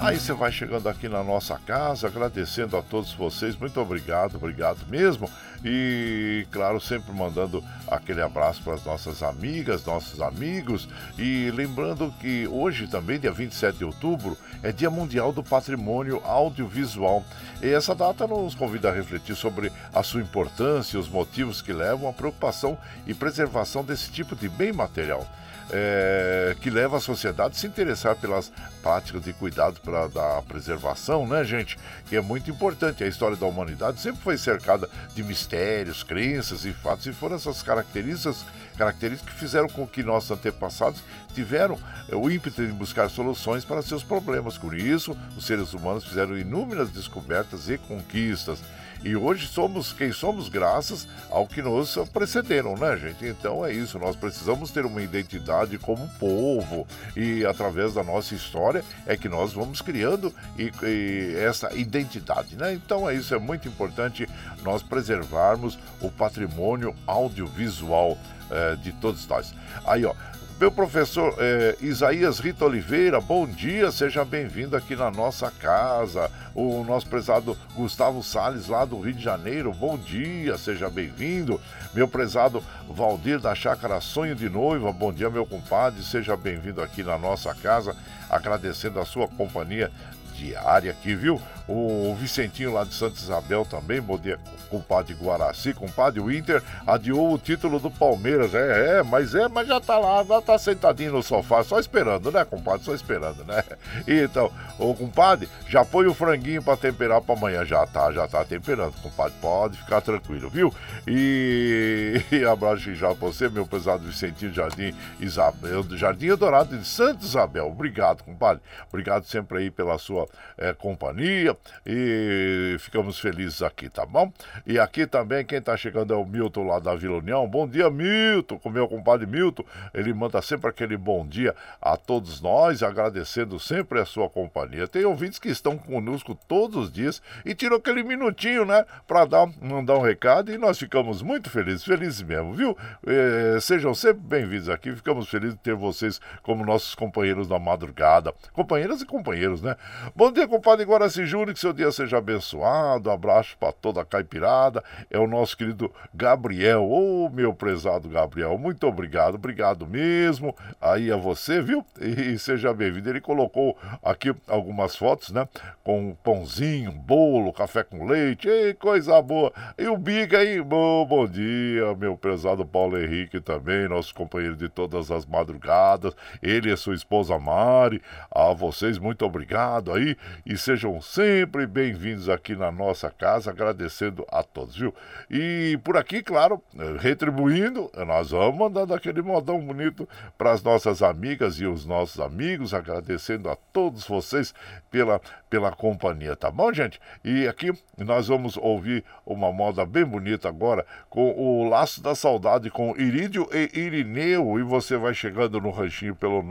Aí você vai chegando aqui na nossa casa, agradecendo a todos vocês. Muito obrigado, obrigado mesmo. E, claro, sempre mandando aquele abraço para as nossas amigas, nossos amigos. E lembrando que hoje também, dia 27 de outubro, é Dia Mundial do Patrimônio Audiovisual. E essa data nos convida a refletir sobre a sua importância e os motivos que levam à preocupação e preservação desse tipo de bem material é, que leva a sociedade a se interessar pelas práticas de cuidado para da preservação, né, gente? Que é muito importante. A história da humanidade sempre foi cercada de mistérios, crenças e fatos, e foram essas características, características que fizeram com que nossos antepassados tiveram é, o ímpeto de buscar soluções para seus problemas. Com isso, os seres humanos fizeram inúmeras descobertas e conquistas. E hoje somos quem somos graças ao que nos precederam, né, gente? Então é isso, nós precisamos ter uma identidade como povo e através da nossa história é que nós vamos criando e, e essa identidade, né? Então é isso, é muito importante nós preservarmos o patrimônio audiovisual é, de todos nós. Aí, ó, meu professor é, Isaías Rita Oliveira, bom dia, seja bem-vindo aqui na nossa casa. O nosso prezado Gustavo Sales, lá do Rio de Janeiro, bom dia, seja bem-vindo. Meu prezado Valdir da Chácara Sonho de Noiva, bom dia, meu compadre, seja bem-vindo aqui na nossa casa, agradecendo a sua companhia diária aqui, viu? O Vicentinho lá de Santa Isabel também, bom dia, compadre Guaraci, compadre Winter, adiou o título do Palmeiras. É, é, mas é, mas já tá lá, já tá sentadinho no sofá, só esperando, né, compadre? Só esperando, né? Então, ô compadre, já põe o franguinho pra temperar pra amanhã. Já tá, já tá temperando, compadre. Pode ficar tranquilo, viu? E, e abraço já pra você, meu pesado Vicentinho Jardim Isabel, Jardim Dourado de Santa Isabel. Obrigado, compadre. Obrigado sempre aí pela sua é, companhia e ficamos felizes aqui, tá bom? E aqui também quem tá chegando é o Milton lá da Vila União. Bom dia, Milton, com meu compadre Milton. Ele manda sempre aquele bom dia a todos nós, agradecendo sempre a sua companhia. Tem ouvintes que estão conosco todos os dias e tirou aquele minutinho, né, para dar, mandar um recado e nós ficamos muito felizes, felizes mesmo, viu? É, sejam sempre bem-vindos aqui, ficamos felizes de ter vocês como nossos companheiros da madrugada. Companheiras e companheiros, né? Bom dia, compadre Guaraci Júnior, que seu dia seja abençoado. Abraço para toda a caipirada. É o nosso querido Gabriel. Ô, oh, meu prezado Gabriel, muito obrigado, obrigado mesmo. Aí a você, viu? E seja bem-vindo. Ele colocou aqui algumas fotos, né? Com pãozinho, bolo, café com leite, ei, coisa boa. E o Biga aí, bom, bom dia, meu prezado Paulo Henrique também, nosso companheiro de todas as madrugadas. Ele e sua esposa Mari. A vocês, muito obrigado aí e sejam sempre sempre bem-vindos aqui na nossa casa, agradecendo a todos, viu? E por aqui, claro, retribuindo, nós vamos mandando aquele modão bonito para as nossas amigas e os nossos amigos, agradecendo a todos vocês pela, pela companhia, tá bom, gente? E aqui nós vamos ouvir uma moda bem bonita agora com o Laço da Saudade com Irídio e Irineu. E você vai chegando no ranchinho pelo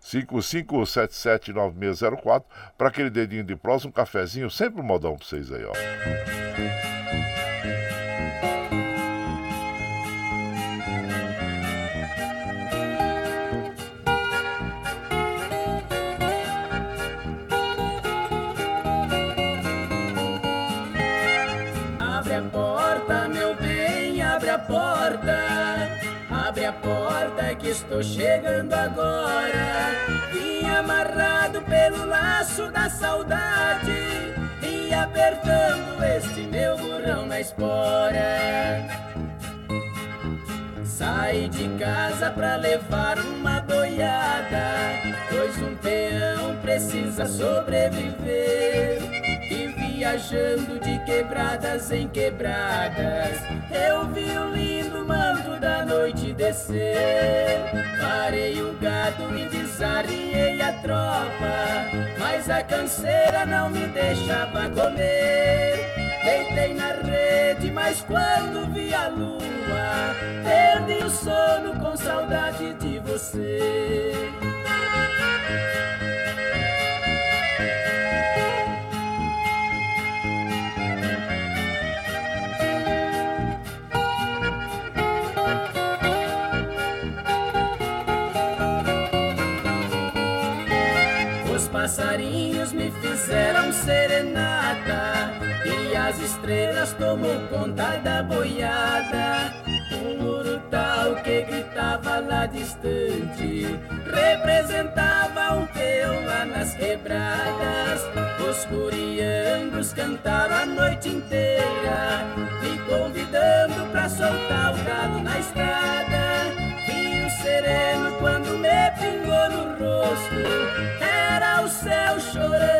955779604 para aquele dedinho de próximo, um cafezinho, sempre um modão para vocês aí, ó. porta, abre a porta que estou chegando agora. Pelo laço da saudade e apertando este meu burrão na espora. Sai de casa pra levar uma boiada, pois um peão precisa sobreviver. Viajando de quebradas em quebradas, eu vi o lindo manto da noite descer. Parei o gado e desarriei a tropa, mas a canseira não me deixava comer. Deitei na rede, mas quando vi a lua, perdi o sono com saudade de você. As estrelas tomou conta da boiada. Um urutau que gritava lá distante representava um peão lá nas quebradas. Os curiangos cantaram a noite inteira, me convidando pra soltar o gado na estrada. Rio sereno quando me pingou no rosto o céu chorando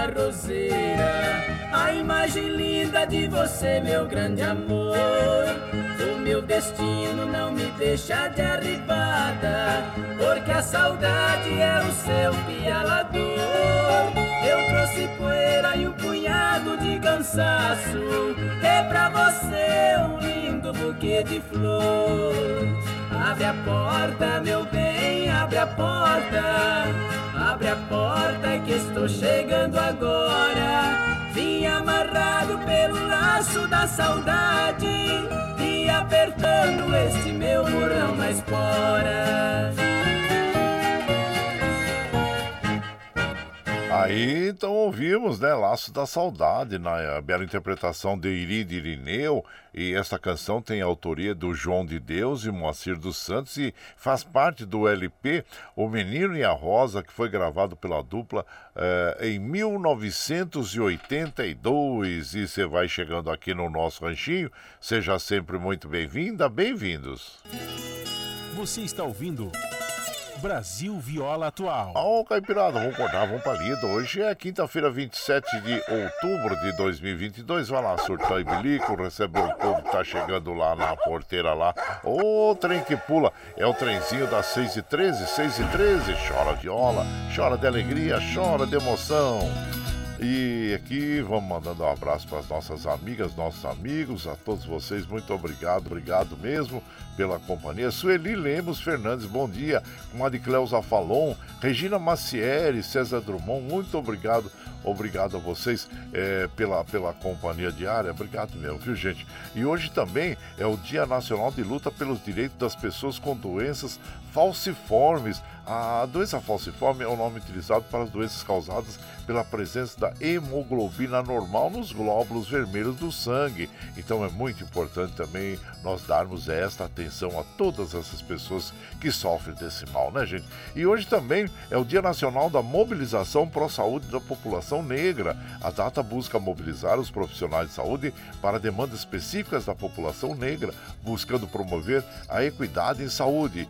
uma roseira a imagem linda de você, meu grande amor. O meu destino não me deixa de arribada, porque a saudade é o seu pialador. Eu trouxe poeira e um punhado de cansaço, é pra você um lindo buquê de flor. Abre a porta, meu bem, abre a porta. Abre a porta que estou chegando agora. Vim amarrado pelo laço da saudade e apertando este meu murão na espora. Aí então ouvimos, né, Laço da Saudade, na bela interpretação de Iride Irineu, e essa canção tem autoria do João de Deus e Moacir dos Santos e faz parte do LP O Menino e a Rosa, que foi gravado pela dupla eh, em 1982. E você vai chegando aqui no nosso ranchinho, seja sempre muito bem-vinda, bem-vindos. Você está ouvindo. Brasil Viola Atual. Ô, oh, Caipirada, vamos acordar, vamos pra lida. Hoje é quinta-feira, 27 de outubro de 2022. Vai lá, surtar e bilico, receber o povo que tá chegando lá na porteira lá. Ô, oh, trem que pula, é o trenzinho das 6 e 13 6 e 13 Chora viola, chora de alegria, chora de emoção. E aqui vamos mandando um abraço para as nossas amigas, nossos amigos, a todos vocês, muito obrigado, obrigado mesmo pela companhia. Sueli Lemos Fernandes, bom dia. Comadre Cleusa Falon, Regina Macieri, César Drummond, muito obrigado. Obrigado a vocês é, pela, pela companhia diária. Obrigado mesmo, viu, gente? E hoje também é o Dia Nacional de Luta pelos Direitos das Pessoas com Doenças Falciformes. A doença falciforme é o nome utilizado para as doenças causadas pela presença da hemoglobina normal nos glóbulos vermelhos do sangue. Então é muito importante também nós darmos esta atenção a todas essas pessoas que sofrem desse mal, né, gente? E hoje também é o Dia Nacional da Mobilização para a Saúde da População Negra. A data busca mobilizar os profissionais de saúde para demandas específicas da população negra, buscando promover a equidade em saúde.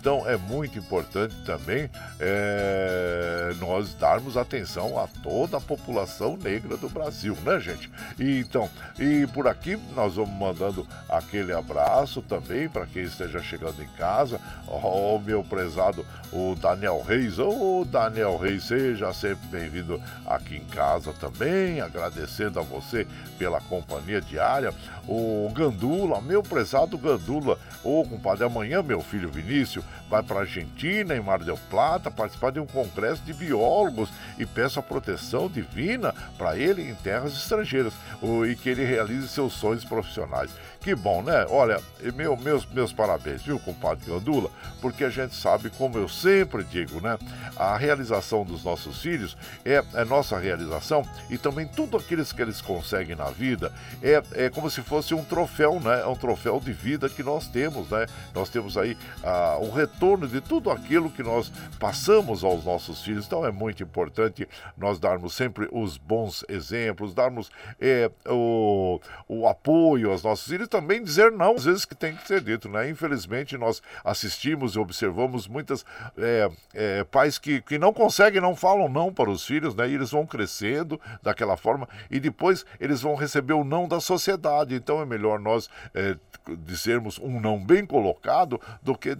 Então é muito importante também é, nós darmos atenção a toda a população negra do Brasil, né, gente? E, então, e por aqui nós vamos mandando aquele abraço também para quem esteja chegando em casa. O oh, meu prezado, o Daniel Reis. Ô, oh, Daniel Reis, seja sempre bem-vindo aqui em casa também. Agradecendo a você pela companhia diária. O Gandula, meu prezado Gandula. Ô, compadre, amanhã meu filho Vinícius vai para a Argentina, em Mar del Plata, participar de um congresso de biólogos e peço a proteção divina para ele em terras estrangeiras e que ele realize seus sonhos profissionais. Que bom, né? Olha, meu, meus, meus parabéns, viu, compadre Gandula? Porque a gente sabe, como eu sempre digo, né? A realização dos nossos filhos é, é nossa realização e também tudo aqueles que eles conseguem na vida é, é como se fosse um troféu, né? É um troféu de vida que nós temos, né? Nós temos aí ah, o retorno de tudo aquilo que nós passamos aos nossos filhos. Então é muito importante nós darmos sempre os bons exemplos, darmos é, o, o apoio aos nossos filhos também dizer não, às vezes que tem que ser dito, né? Infelizmente, nós assistimos e observamos muitas é, é, pais que, que não conseguem, não falam não para os filhos, né? E eles vão crescendo daquela forma e depois eles vão receber o não da sociedade. Então é melhor nós é, dizermos um não bem colocado do que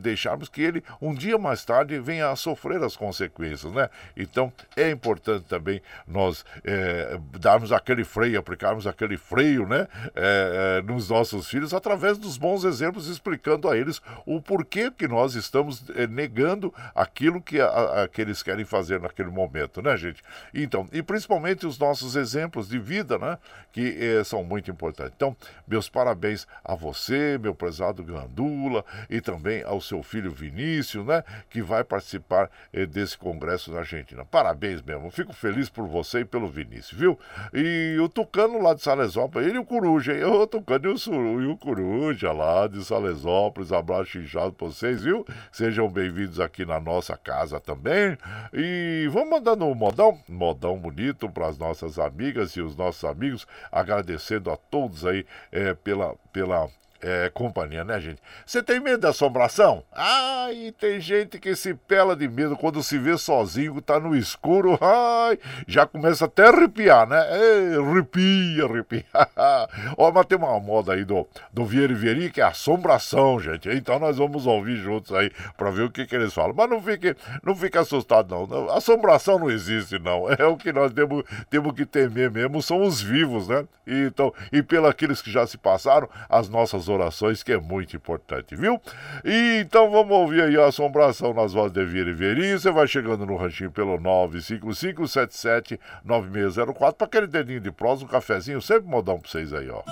deixarmos que ele um dia mais tarde venha a sofrer as consequências, né? Então é importante também nós é, darmos aquele freio, aplicarmos aquele freio, né? É, é nos nossos filhos através dos bons exemplos, explicando a eles o porquê que nós estamos é, negando aquilo que, a, a, que eles querem fazer naquele momento, né, gente? Então, e principalmente os nossos exemplos de vida, né? Que é, são muito importantes. Então, meus parabéns a você, meu prezado Gandula, e também ao seu filho Vinícius, né? Que vai participar é, desse congresso na Argentina. Parabéns mesmo. Fico feliz por você e pelo Vinícius, viu? E o Tucano lá de Salesópolis, ele e o Coruja, hein? Ô, Tucano o, e o Coruja lá de Salesópolis, abraço inchado pra vocês, viu? Sejam bem-vindos aqui na nossa casa também. E vamos mandando um modão, modão bonito para as nossas amigas e os nossos amigos, agradecendo a todos aí é, pela, pela é, companhia, né, gente? Você tem medo da assombração? Ai, tem gente que se pela de medo quando se vê sozinho, tá no escuro, ai, já começa até a arrepiar, né? É, arrepia, arrepia. Ó, mas tem uma moda aí do, do Vieira e Vieri que é assombração, gente. Então nós vamos ouvir juntos aí pra ver o que, que eles falam. Mas não fique, não fique assustado, não. Assombração não existe, não. É o que nós temos, temos que temer mesmo, são os vivos, né? E, então, e pelos aqueles que já se passaram, as nossas orações, que é muito importante, viu? E então vamos ouvir aí a assombração nas vozes de Vira e Verinho. Você vai chegando no ranchinho pelo 955779604 para aquele dedinho de prosa, um cafezinho, sempre modão pra vocês aí, ó.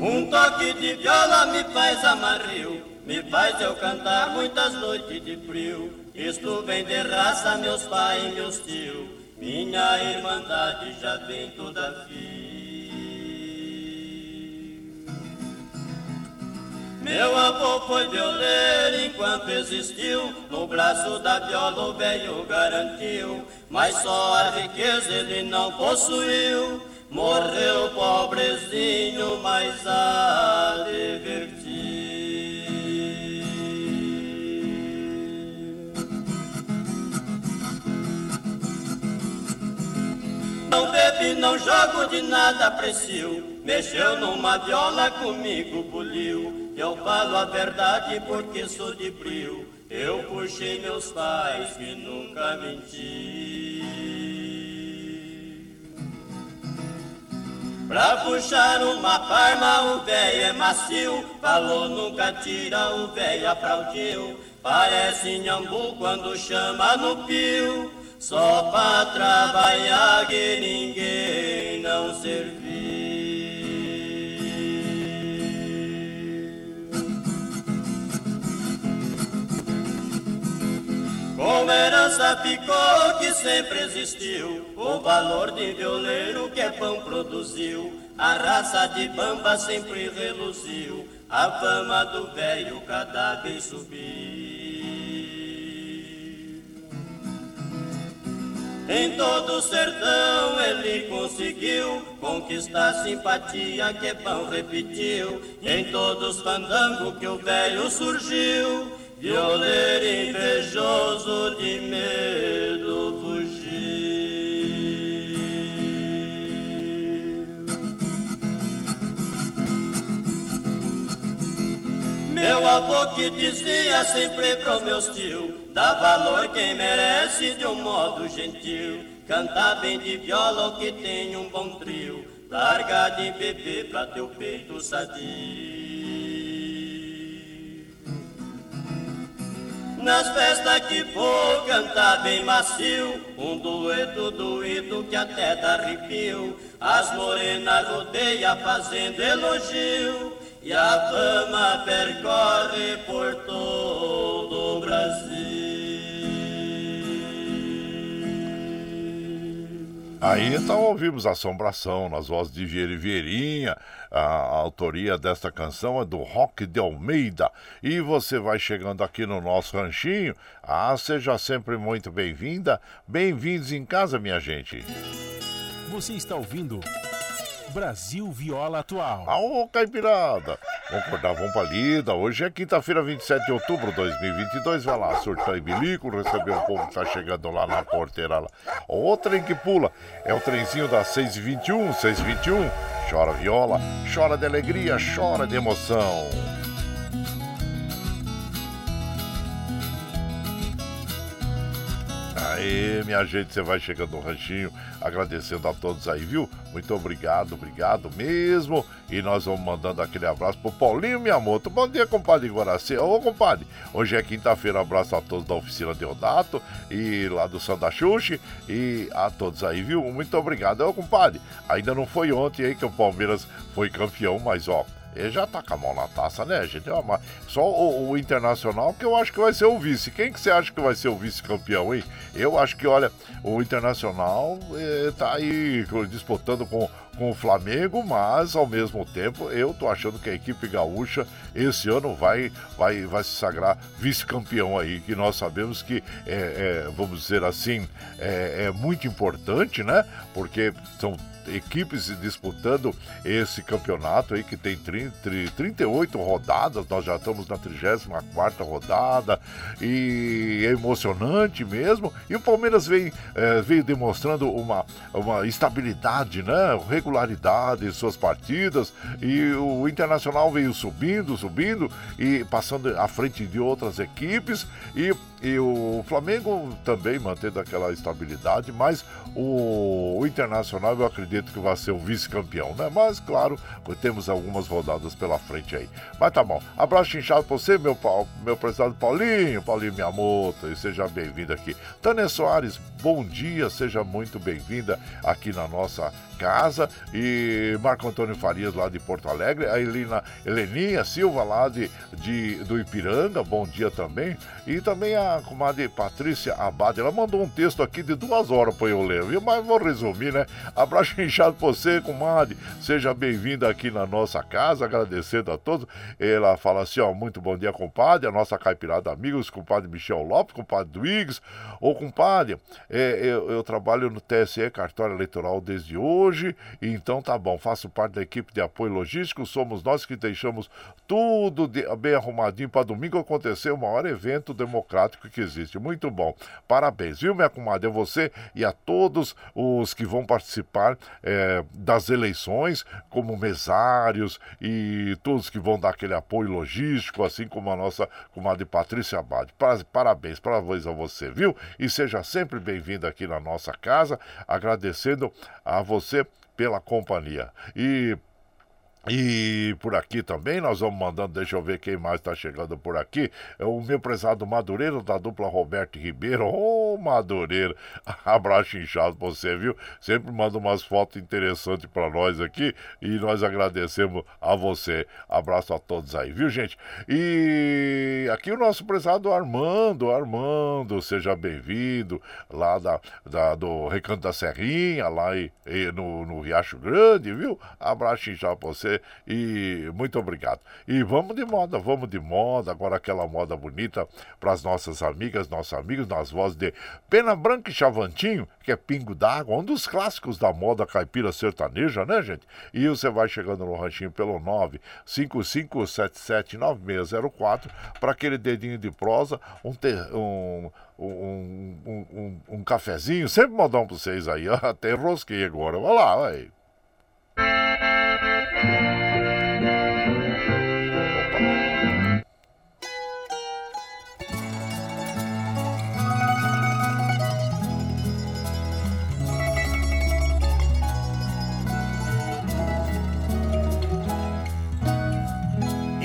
Um toque de viola me faz amarrio, me faz eu cantar muitas noites de frio. Isto vem de raça, meus pais e meus tios. Minha irmandade já vem toda fim. Meu avô foi violeiro enquanto existiu, no braço da viola o velho garantiu, mas só a riqueza ele não possuiu. Morreu pobrezinho, mas a divertir. Não bebe, não jogo de nada aprecio. Mexeu numa viola comigo, buliu. Eu falo a verdade porque sou de brio. Eu puxei meus pais que nunca menti. Pra puxar uma parma o véio é macio Falou nunca tira, o véio aplaudiu Parece nhambu quando chama no pio só pra trabalhar que ninguém não serviu. Como herança ficou que sempre existiu o valor de violeiro que é pão produziu, a raça de bamba sempre reluziu, a fama do velho cada vez subiu. Em todo o sertão ele conseguiu conquistar simpatia que pão repetiu. Em todos os fandangos que o velho surgiu, violeiro invejoso de medo fugiu. Meu avô que dizia sempre pro meus tio Dá valor quem merece de um modo gentil. Cantar bem de viola que tem um bom trio. Larga de beber pra teu peito sadio. Nas festas que for cantar bem macio Um dueto doído que até dá arrepio. As morenas rodeia fazendo elogio E a fama percorre por todo o Brasil Aí então ouvimos Assombração nas vozes de Vieira e Vieirinha. A, a autoria desta canção é do Rock de Almeida. E você vai chegando aqui no nosso ranchinho. Ah, seja sempre muito bem-vinda. Bem-vindos em casa, minha gente. Você está ouvindo Brasil Viola Atual. Aô, Caipirada! Vamos acordar, vamos pra lida. Hoje é quinta-feira, 27 de outubro de 2022. Vai lá, surtar e bilico, receber o povo que tá chegando lá na porteira. Lá. O trem que pula é o trenzinho das 6h21, 6h21. Chora viola, chora de alegria, chora de emoção. Aí, minha gente, você vai chegando no ranchinho, agradecendo a todos aí, viu? Muito obrigado, obrigado mesmo. E nós vamos mandando aquele abraço pro Paulinho Miyamoto. Bom dia, compadre Guaraci. Ô, compadre, hoje é quinta-feira, abraço a todos da oficina Deodato e lá do Santa Xuxi e a todos aí, viu? Muito obrigado. Ô, compadre, ainda não foi ontem aí que o Palmeiras foi campeão, mas ó, ele já tá com a mão na taça, né, gente? Só o, o, Internacional que eu acho que vai ser o vice. Quem que você acha que vai ser o vice-campeão, hein? Eu acho que, olha, o Internacional eh, tá aí disputando com, com o Flamengo, mas ao mesmo tempo eu tô achando que a equipe gaúcha esse ano vai, vai, vai se sagrar vice-campeão aí, que nós sabemos que é, é vamos dizer assim, é, é muito importante, né? Porque são equipes disputando esse campeonato aí que tem 30, 38 rodadas, nós já estamos na 34 rodada e é emocionante mesmo. E o Palmeiras vem, é, veio demonstrando uma, uma estabilidade, né? regularidade em suas partidas e o Internacional veio subindo, subindo e passando à frente de outras equipes e e o Flamengo também mantendo aquela estabilidade, mas o, o Internacional eu acredito que vai ser o vice-campeão, né? Mas, claro, temos algumas rodadas pela frente aí. Mas tá bom. Abraço inchado pra você, meu, meu prezado Paulinho, Paulinho Miyamoto, e seja bem-vindo aqui. Tânia Soares, bom dia, seja muito bem-vinda aqui na nossa casa. E Marco Antônio Farias, lá de Porto Alegre. A Helena, Heleninha Silva, lá de, de, do Ipiranga, bom dia também. E também a comadre Patrícia Abade, ela mandou um texto aqui de duas horas para eu ler, viu? Mas vou resumir, né? Abraço inchado pra você, comadre. Seja bem-vinda aqui na nossa casa, agradecendo a todos. Ela fala assim, ó, muito bom dia, compadre. A nossa caipirada amigos, compadre Michel Lopes, compadre Duígues. Ô, compadre, é, eu, eu trabalho no TSE, cartório eleitoral, desde hoje hoje, então tá bom, faço parte da equipe de apoio logístico, somos nós que deixamos tudo de, bem arrumadinho para domingo acontecer o maior evento democrático que existe. Muito bom. Parabéns, viu, minha comadre? A você e a todos os que vão participar é, das eleições, como mesários e todos que vão dar aquele apoio logístico, assim como a nossa comadre Patrícia Abad. Parabéns, parabéns a você, viu? E seja sempre bem-vindo aqui na nossa casa, agradecendo a você pela companhia. E E por aqui também nós vamos mandando, deixa eu ver quem mais está chegando por aqui. É o meu prezado Madureiro da dupla Roberto Ribeiro. Ô oh, Madureiro, abraço inchado pra você, viu? Sempre manda umas fotos interessantes para nós aqui e nós agradecemos a você. Abraço a todos aí, viu, gente? E aqui o nosso prezado Armando, Armando, seja bem-vindo lá da, da, do Recanto da Serrinha, lá e, e no, no Riacho Grande, viu? Abraço inchado pra você e muito obrigado. E vamos de moda, vamos de moda, agora aquela moda bonita para as nossas amigas, nossos amigos, nas vozes de Pena Branca e Chavantinho, que é Pingo d'Água, um dos clássicos da moda caipira sertaneja, né, gente? E você vai chegando no ranchinho pelo 955779604 para aquele dedinho de prosa, um, ter, um um, um, um, um, cafezinho, sempre modão para vocês aí. Até rosquei agora. Vai lá, vai.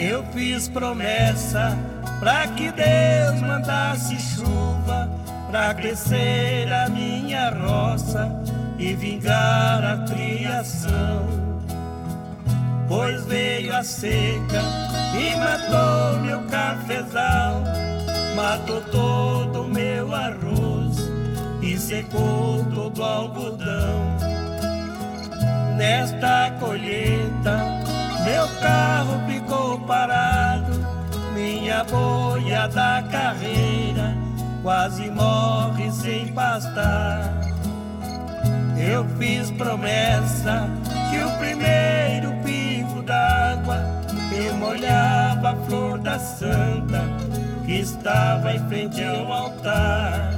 Eu fiz promessa para que Deus mandasse chuva para crescer a minha roça e vingar a criação pois veio a seca e matou meu cafezal, matou todo o meu arroz e secou todo o algodão. Nesta colheita, meu carro ficou parado, minha boia da carreira quase morre sem pastar. Eu fiz promessa que o primeiro d'água eu molhava a flor da santa que estava em frente ao altar.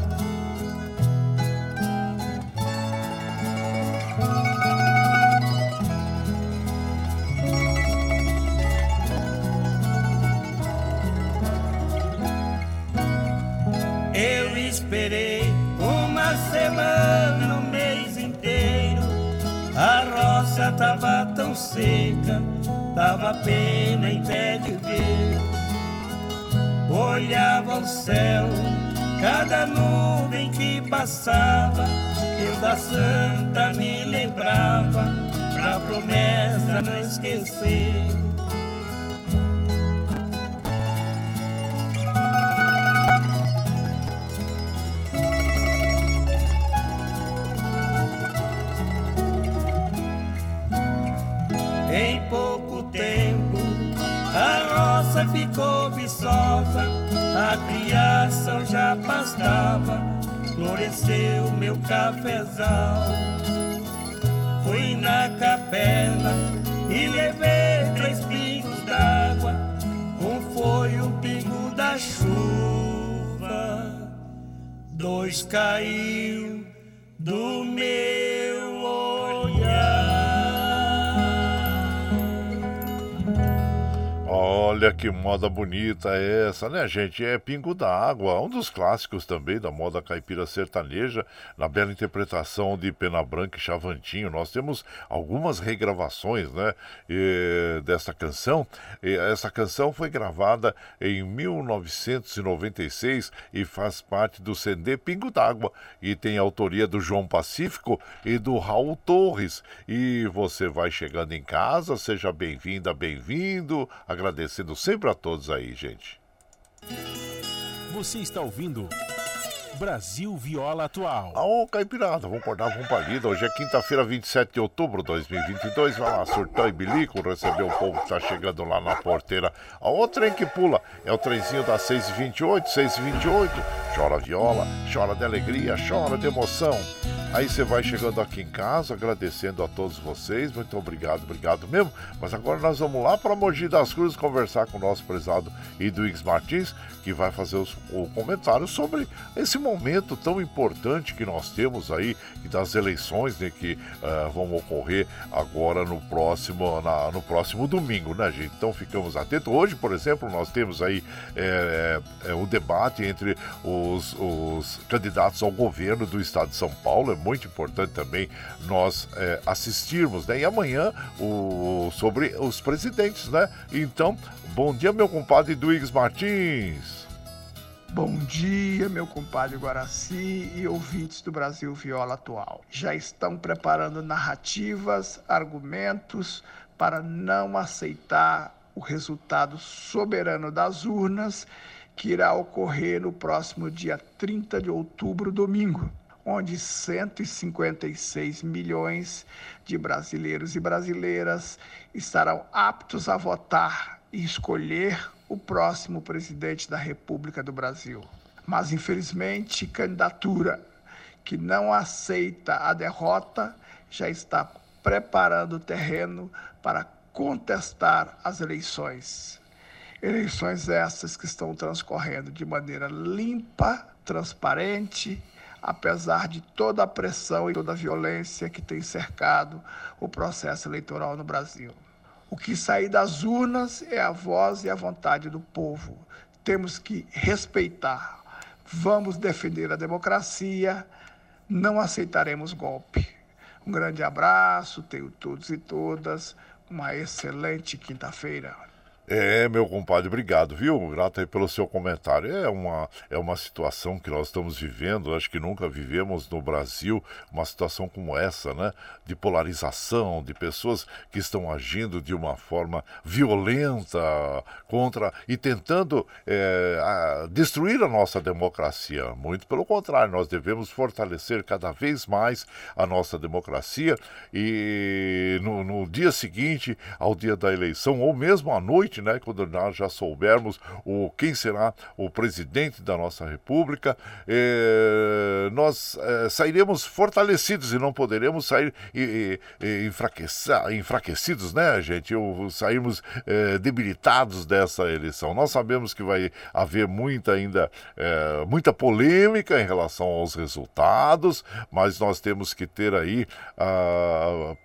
Eu esperei uma semana, inteiro. A tava tão seca dava pena em pé de ver. Olhava o céu, cada nuvem que passava, eu da santa me lembrava, pra promessa não esquecer. Cafezal. Fui na capela e levei três pingos d'água, um foi o pingo da chuva, dois caiu do meu Olha que moda bonita essa, né, gente? É Pingo da Água, um dos clássicos também da moda caipira sertaneja, na bela interpretação de Pena Branca e Chavantinho. Nós temos algumas regravações, né, e, dessa canção. E essa canção foi gravada em 1996 e faz parte do CD Pingo d'Água e tem autoria do João Pacífico e do Raul Torres. E você vai chegando em casa, seja bem-vinda, bem-vindo, agradecendo agradecendo sempre a todos aí, gente. Você está ouvindo Brasil Viola Atual. Ô, Caipirada, vamos acordar, vamos pra lida. Hoje é quinta-feira, 27 de outubro de 2022. Vai lá, surtão e bilico, receber o povo que tá chegando lá na porteira. A outra trem que pula é o trenzinho das 6h28, 6h28. Chora viola, chora de alegria, chora de emoção. Aí você vai chegando aqui em casa, agradecendo a todos vocês. Muito obrigado, obrigado mesmo. Mas agora nós vamos lá para Mogi das Cruzes conversar com o nosso prezado Iduix Martins, que vai fazer os, o comentário sobre esse momento tão importante que nós temos aí das eleições né, que uh, vão ocorrer agora no próximo, na, no próximo domingo, né, gente? Então ficamos atentos. Hoje, por exemplo, nós temos aí é, é, o debate entre os, os candidatos ao governo do estado de São Paulo muito importante também nós é, assistirmos, né? E amanhã o, sobre os presidentes, né? Então, bom dia, meu compadre Duígues Martins. Bom dia, meu compadre Guaraci e ouvintes do Brasil Viola Atual. Já estão preparando narrativas, argumentos para não aceitar o resultado soberano das urnas que irá ocorrer no próximo dia 30 de outubro, domingo, onde 156 milhões de brasileiros e brasileiras estarão aptos a votar e escolher o próximo presidente da República do Brasil. Mas, infelizmente, candidatura que não aceita a derrota já está preparando o terreno para contestar as eleições. Eleições essas que estão transcorrendo de maneira limpa, transparente, apesar de toda a pressão e toda a violência que tem cercado o processo eleitoral no Brasil. O que sair das urnas é a voz e a vontade do povo. Temos que respeitar. Vamos defender a democracia, não aceitaremos golpe. Um grande abraço, tenho todos e todas uma excelente quinta-feira. É, meu compadre, obrigado, viu? Grato aí pelo seu comentário. É uma, é uma situação que nós estamos vivendo, acho que nunca vivemos no Brasil uma situação como essa, né? De polarização, de pessoas que estão agindo de uma forma violenta contra e tentando é, a, destruir a nossa democracia. Muito pelo contrário, nós devemos fortalecer cada vez mais a nossa democracia e no, no dia seguinte ao dia da eleição, ou mesmo à noite, né, quando nós já soubermos o, quem será o presidente da nossa República, eh, nós eh, sairemos fortalecidos e não poderemos sair enfraquecidos, né, gente? Ou sairmos eh, debilitados dessa eleição. Nós sabemos que vai haver muita ainda, muita polêmica em relação aos resultados, mas nós temos que ter aí ah,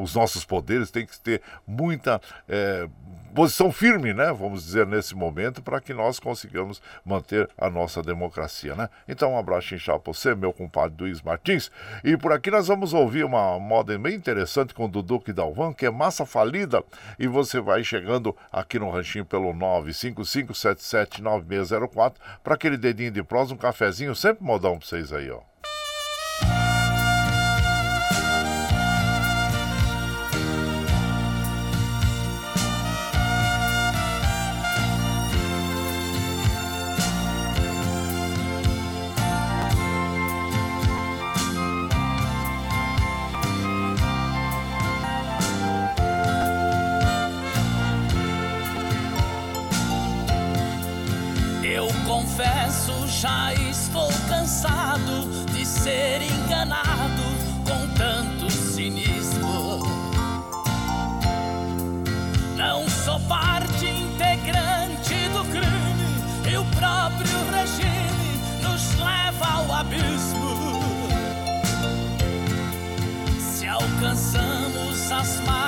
os nossos poderes têm que ter muita eh, posição firme, né? Vamos dizer, nesse momento, para que nós consigamos manter a nossa democracia, né? Então, um abraço inchado para você, meu compadre Luiz Martins. E por aqui nós vamos ouvir uma moda bem interessante com o Dudu Dalvan, que é Massa Falida. E você vai chegando aqui no ranchinho pelo 955779604 para aquele dedinho de prosa, um cafezinho, sempre modão para vocês aí, ó. smile.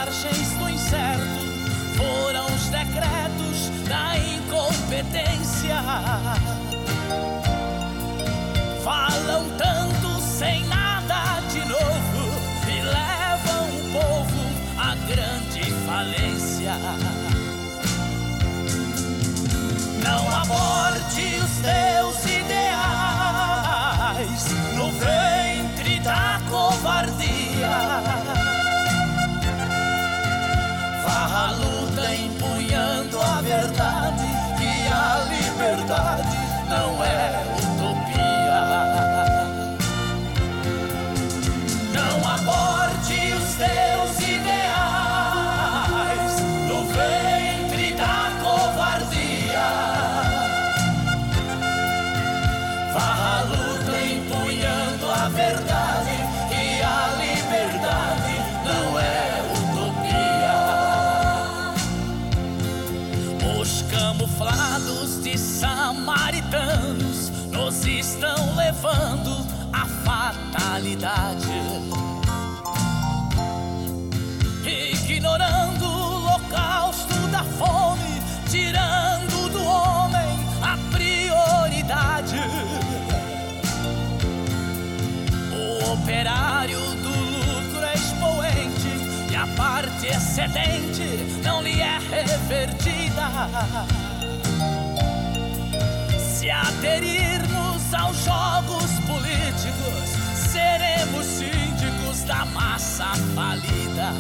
Se aderirmos aos jogos políticos, seremos síndicos da massa falida.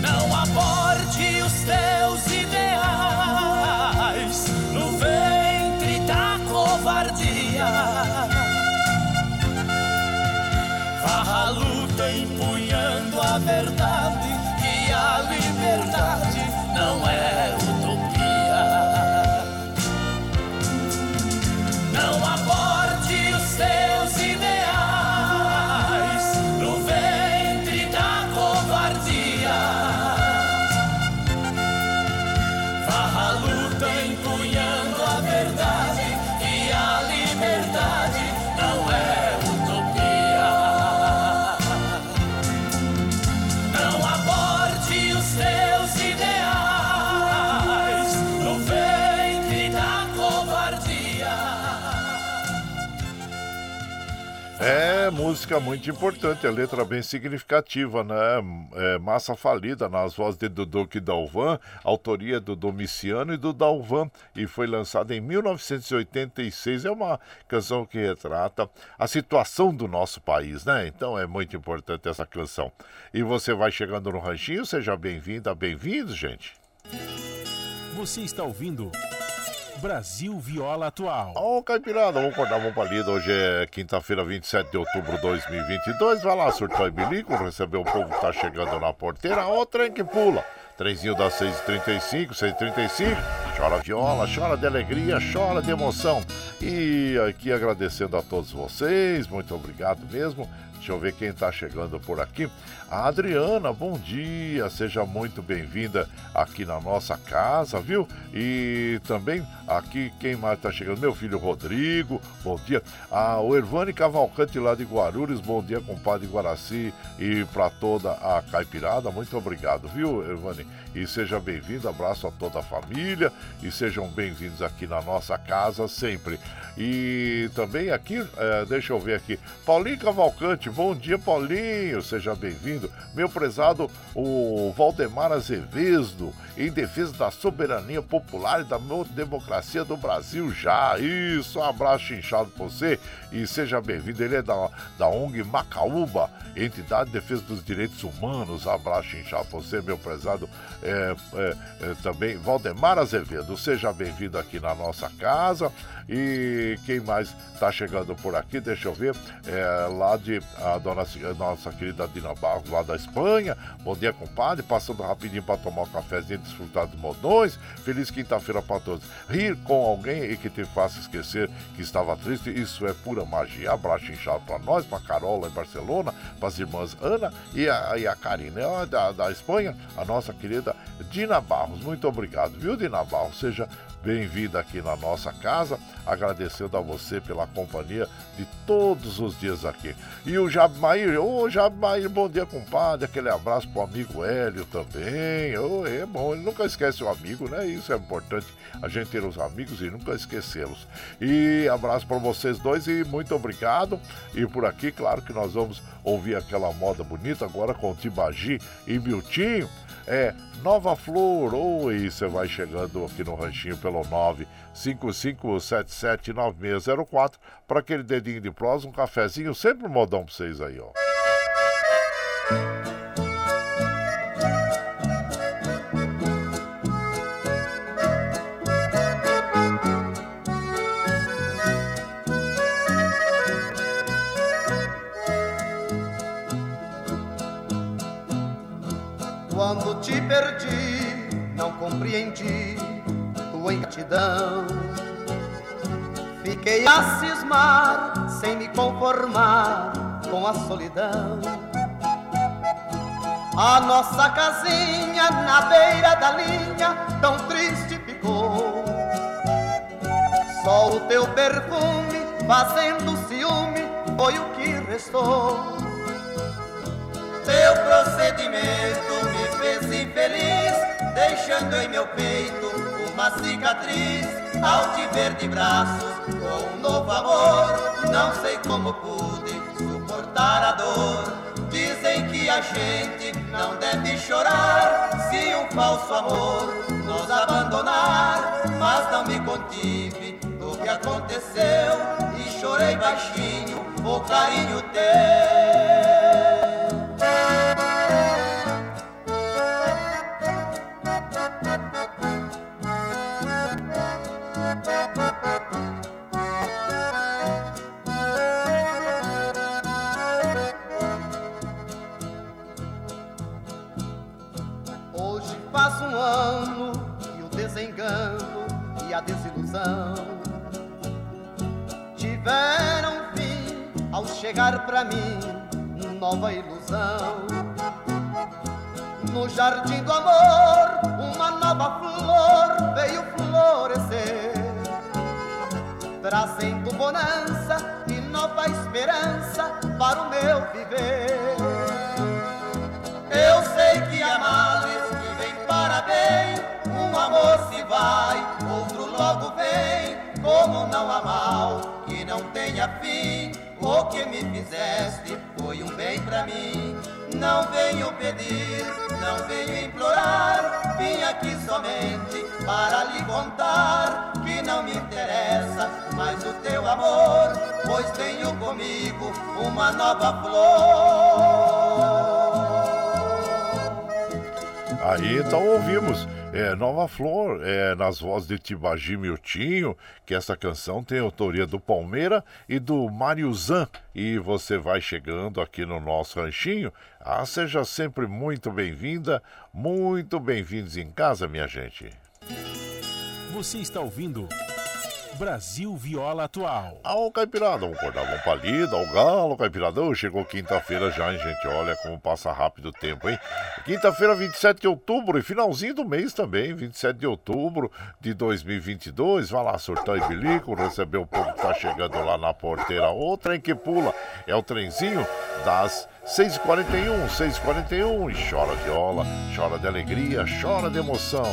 Não aborde os teus ideais no ventre da covardia. Vá à luta empunhando a verdade, a liberdade não é utopia. Música muito importante, a letra bem significativa, né? É, Massa Falida, nas vozes de Duduque Dalvan, autoria do Domiciano e do Dalvan, e foi lançada em 1986. É uma canção que retrata a situação do nosso país, né? Então é muito importante essa canção. E você vai chegando no ranchinho, seja bem-vinda, bem-vindo, gente. Você está ouvindo Brasil Viola Atual. Ô, Caipirada, vamos acordar, vamos pra lida. Hoje é quinta-feira, 27 de outubro de 2022. Vai lá, surtou e bilico, receber o povo que tá chegando na porteira. Ó, trem que pula. Trenzinho das 6h35, 6h35. Chora viola, chora de alegria, chora de emoção. E aqui agradecendo a todos vocês, muito obrigado mesmo. Deixa eu ver quem está chegando por aqui. A Adriana, bom dia, seja muito bem-vinda aqui na nossa casa, viu? E também aqui quem mais está chegando? Meu filho Rodrigo, bom dia. Ah, o Ervani Cavalcante lá de Guarulhos, bom dia, compadre Guaraci e para toda a caipirada, muito obrigado, viu, Ervani? E seja bem-vindo, abraço a toda a família e sejam bem-vindos aqui na nossa casa sempre. E também aqui, eh, deixa eu ver aqui, Paulinho Cavalcante, bom dia, Paulinho, seja bem-vindo. Meu prezado, o Valdemar Azevedo, em defesa da soberania popular e da democracia do Brasil já. Isso, um abraço inchado pra você e seja bem-vindo. Ele é da, da ONG Macaúba, entidade de defesa dos direitos humanos. Abraço inchado pra você, meu prezado, é, é, é, também Valdemar Azevedo. Seja bem-vindo aqui na nossa casa. E quem mais está chegando por aqui, deixa eu ver, é lá de a dona, nossa querida Dina Barros, lá da Espanha. Bom dia, compadre. Passando rapidinho para tomar um cafezinho e desfrutar dos modões. Feliz quinta-feira para todos. Rir com alguém e que te faça esquecer que estava triste, isso é pura magia. Abraço inchado para nós, para Carola em Barcelona, para as irmãs Ana e a, e a Karine da, da Espanha, a nossa querida Dina Barros. Muito obrigado, viu, Dina Barros? Seja bem-vinda aqui na nossa casa, agradecendo a você pela companhia de todos os dias aqui. E o Jabmair, ô Jabmair, bom dia, compadre, aquele abraço pro amigo Hélio também, ô, é bom, ele nunca esquece o amigo, né? Isso é importante, a gente ter os amigos e nunca esquecê-los. E abraço para vocês dois e muito obrigado. E por aqui, claro que nós vamos ouvir aquela moda bonita agora com Tibagi e Miltinho. É Nova Flor, oi, você vai chegando aqui no ranchinho pelo 955779604 para aquele dedinho de prosa, um cafezinho, sempre um modão para vocês aí, ó. Fiquei a cismar, sem me conformar com a solidão. A nossa casinha na beira da linha, tão triste ficou. Só o teu perfume, fazendo ciúme, foi o que restou. Teu procedimento me fez infeliz, deixando em meu peito uma cicatriz. Ao te ver de braços com um novo amor, não sei como pude suportar. a dor. Dizem que a gente não deve chorar se um falso amor nos abandonar. Mas não me contive do que aconteceu e chorei baixinho o carinho teu. Tiveram fim ao chegar para mim nova ilusão. No jardim do amor, uma nova flor veio florescer, trazendo bonança e nova esperança para o meu viver. Eu sei que há um amor se vai, outro logo vem. Como não há mal que não tenha fim? O que me fizeste foi um bem para mim. Não venho pedir, não venho implorar. Vim aqui somente para lhe contar que não me interessa mais o teu amor, pois tenho comigo uma nova flor. Aí então ouvimos é, Nova Flor, é, nas vozes de Tibagi Miltinho, que essa canção tem autoria do Palmeira e do Mário Zan. E você vai chegando aqui no nosso ranchinho. Ah, seja sempre muito bem-vinda, muito bem-vindos em casa, minha gente. Você está ouvindo Brasil Viola Atual. Ao Caipirada, vamos acordar, vamos palida, ao galo, Caipiradão. Chegou quinta-feira já, hein, gente? Olha como passa rápido o tempo, hein? Quinta-feira, 27 de outubro e finalzinho do mês também, 27 de outubro de 2022. Vai lá, surtar e bilico, receber o povo que tá chegando lá na porteira. O trem que pula é o trenzinho das 6h41, 6h41 e chora viola, chora de alegria, chora de emoção.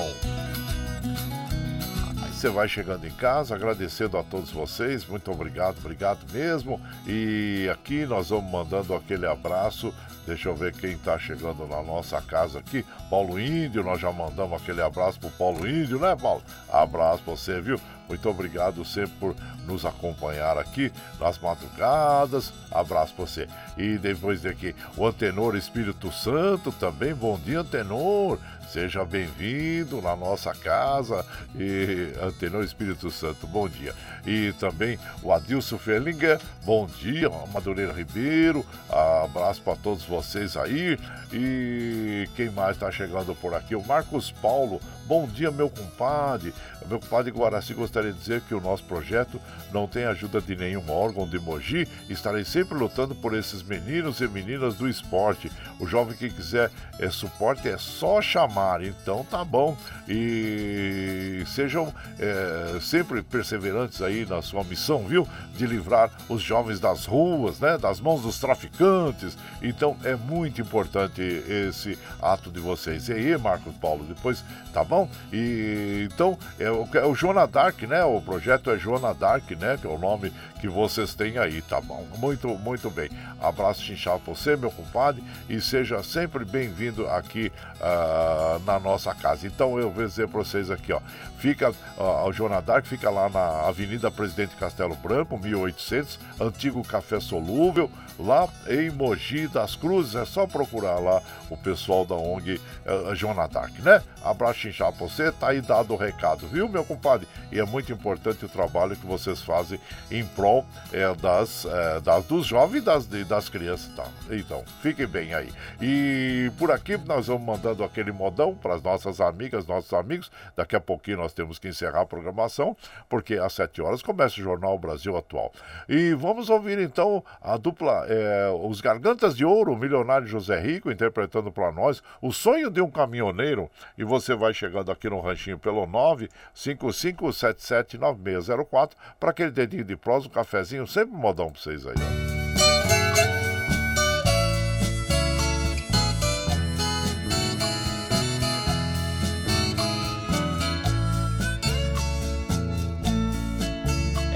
Você vai chegando em casa, agradecendo a todos vocês, muito obrigado, obrigado mesmo. E aqui nós vamos mandando aquele abraço. Deixa eu ver quem está chegando na nossa casa aqui. Paulo Índio, nós já mandamos aquele abraço pro Paulo Índio, né, Paulo? Abraço pra você, viu? Muito obrigado sempre por nos acompanhar aqui nas madrugadas. Abraço pra você. E depois daqui, o Antenor Espírito Santo também. Bom dia, Antenor. Seja bem-vindo na nossa casa e Antenor Espírito Santo, bom dia. E também o Adilson Ferlinger, bom dia, Madureira Ribeiro, abraço para todos vocês aí. E quem mais está chegando por aqui? O Marcos Paulo, bom dia, meu compadre. Meu compadre Guaraci gostaria de dizer que o nosso projeto não tem ajuda de nenhum órgão de Mogi. Estarei sempre lutando por esses meninos e meninas do esporte. O jovem que quiser é, suporte é só chamar. Então tá bom. E sejam é, sempre perseverantes aí na sua missão, viu? De livrar os jovens das ruas, né? Das mãos dos traficantes. Então é muito importante esse ato de vocês. E aí, Marcos Paulo, depois, tá bom? E então é o, é o Joana Dark, né? O projeto é Joana Dark, né? Que é o nome que vocês têm aí, tá bom? Muito, muito bem. Abraço chinchado pra você, meu compadre, e seja sempre bem-vindo aqui uh, na nossa casa. Então eu vou dizer pra vocês aqui, ó. Fica, uh, o Jonadar, que fica lá na Avenida Presidente Castelo Branco, 1800, antigo Café Solúvel, lá em Mogi das Cruzes. É só procurar lá o pessoal da ONG uh, Jonadark, né? Abraço chinchado pra você, tá aí dado o recado, viu, meu compadre? E é muito importante o trabalho que vocês fazem em prol é, das, é, das, dos jovens e das, das crianças. Tá? Então, fiquem bem aí. E por aqui nós vamos mandando aquele modão para as nossas amigas, nossos amigos. Daqui a pouquinho nós temos que encerrar a programação, porque às 7 horas começa o Jornal Brasil Atual. E vamos ouvir então a dupla, é, os Gargantas de Ouro, o milionário José Rico, interpretando para nós o sonho de um caminhoneiro. E você vai chegando aqui no ranchinho pelo 955779604 para aquele dedinho de prosa, um cafezinho, sempre modão para vocês aí.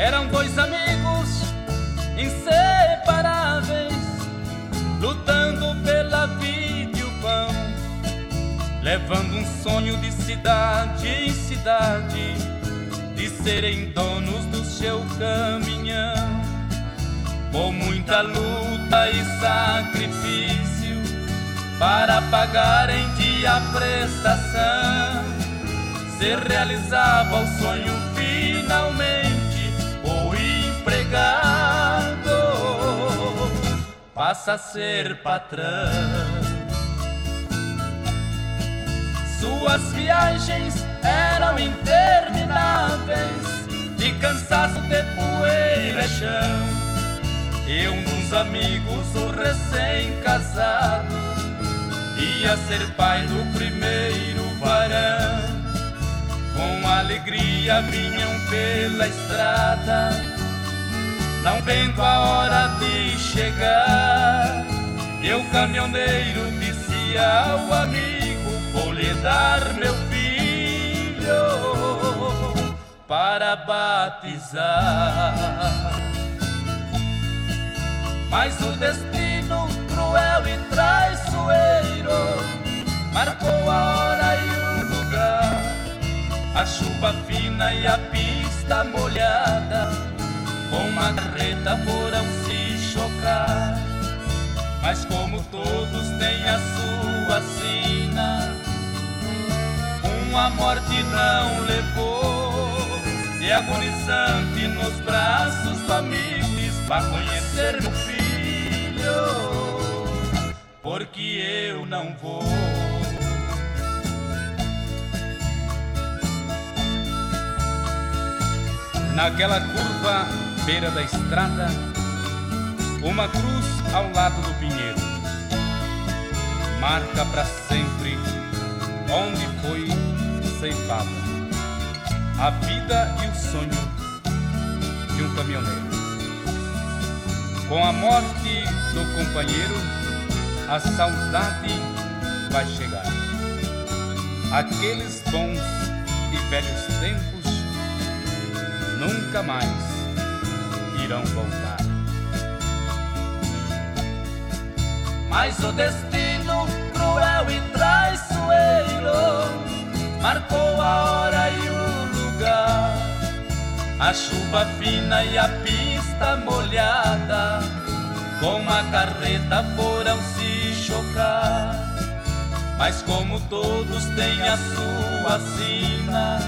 Eram dois amigos inseparáveis, lutando pela vida e o pão, levando um sonho de cidade em cidade, de serem donos do seu caminhão. Com muita luta e sacrifício para pagar em dia a prestação, se realizava o sonho finalmente empregado passa a ser patrão. Suas viagens eram intermináveis, de cansaço de poeira e chão. E um dos amigos, o recém-casado, ia ser pai do primeiro varão. Com alegria vinham pela estrada, não vendo a hora de chegar. E o caminhoneiro disse ao amigo vou lhe dar meu filho para batizar. Mas o destino cruel e traiçoeiro marcou a hora e o lugar. A chuva fina e a pista molhada, com uma carreta foram se chocar. Mas como todos têm a sua sina, a morte não levou. E agonizante nos braços do amigo pra conhecer meu filho, porque eu não vou. Naquela curva, beira da estrada, uma cruz ao lado do pinheiro, marca para sempre onde foi ceifada, a vida e o sonho de um caminhoneiro. Com a morte do companheiro, a saudade vai chegar. Aqueles bons e velhos tempos nunca mais irão voltar. Mas o destino cruel e traiçoeiro marcou a hora e o lugar. A chuva fina e a pista molhada, com a carreta foram se chocar. Mas como todos têm a sua sina,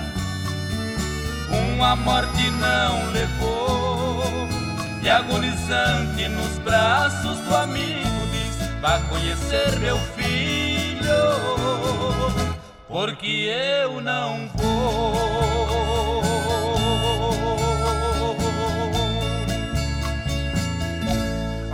uma morte não levou. E agonizante nos braços do amigo diz: Vá conhecer meu filho porque eu não vou.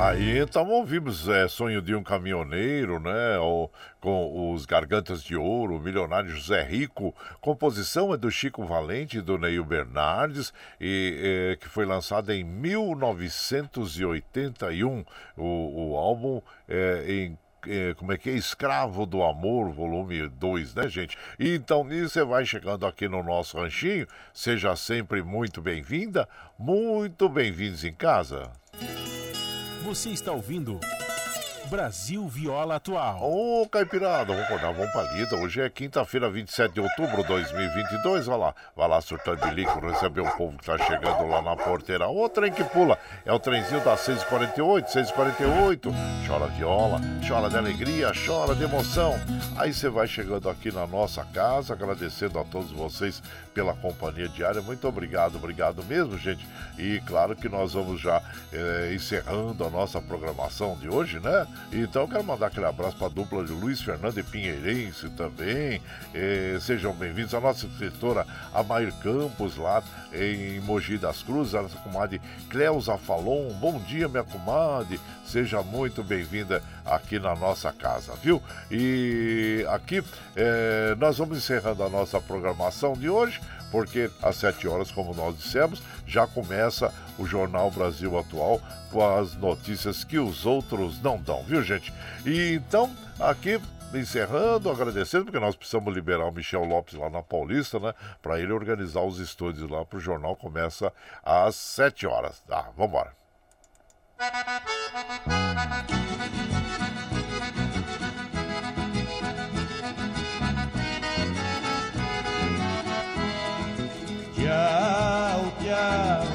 Aí então ouvimos é, Sonho de um Caminhoneiro, né? O, com os Gargantas de Ouro, o milionário José Rico. Composição é do Chico Valente e do Neil Bernardes, e, é, que foi lançada em 1981. O, o álbum é, em é, como é que é? Escravo do Amor, volume 2, né, gente? E então, nisso você vai chegando aqui no nosso ranchinho. Seja sempre muito bem-vinda, muito bem-vindos em casa. Você está ouvindo Brasil Viola Atual. Ô, Caipirada, vamos acordar, vamos pra lida. Hoje é quinta-feira, 27 de outubro de 2022. Vai lá, vai lá surtando de lico, receber o povo que tá chegando lá na porteira. O trem que pula é o trenzinho das 6h48, 6h48. Chora viola, chora de alegria, chora de emoção. Aí você vai chegando aqui na nossa casa, agradecendo a todos vocês pela companhia diária. Muito obrigado, obrigado mesmo, gente. E claro que nós vamos já é, encerrando a nossa programação de hoje, né? Então quero mandar aquele abraço para a dupla de Luiz Fernando e Pinheirense também. É, sejam bem-vindos. A nossa escritora Amair Campos, lá em Mogi das Cruzes, a nossa comadre Cleusa Falon. Bom dia, minha comadre. Seja muito bem-vinda aqui na nossa casa, viu? E aqui é, nós vamos encerrando a nossa programação de hoje porque às 7 horas, como nós dissemos, já começa o Jornal Brasil Atual com as notícias que os outros não dão, viu, gente? E então, aqui encerrando, agradecendo, porque nós precisamos liberar o Michel Lopes lá na Paulista, né? Para ele organizar os estúdios lá para o jornal. Começa às 7 horas. Tá, vamos embora. Tchau, tchau,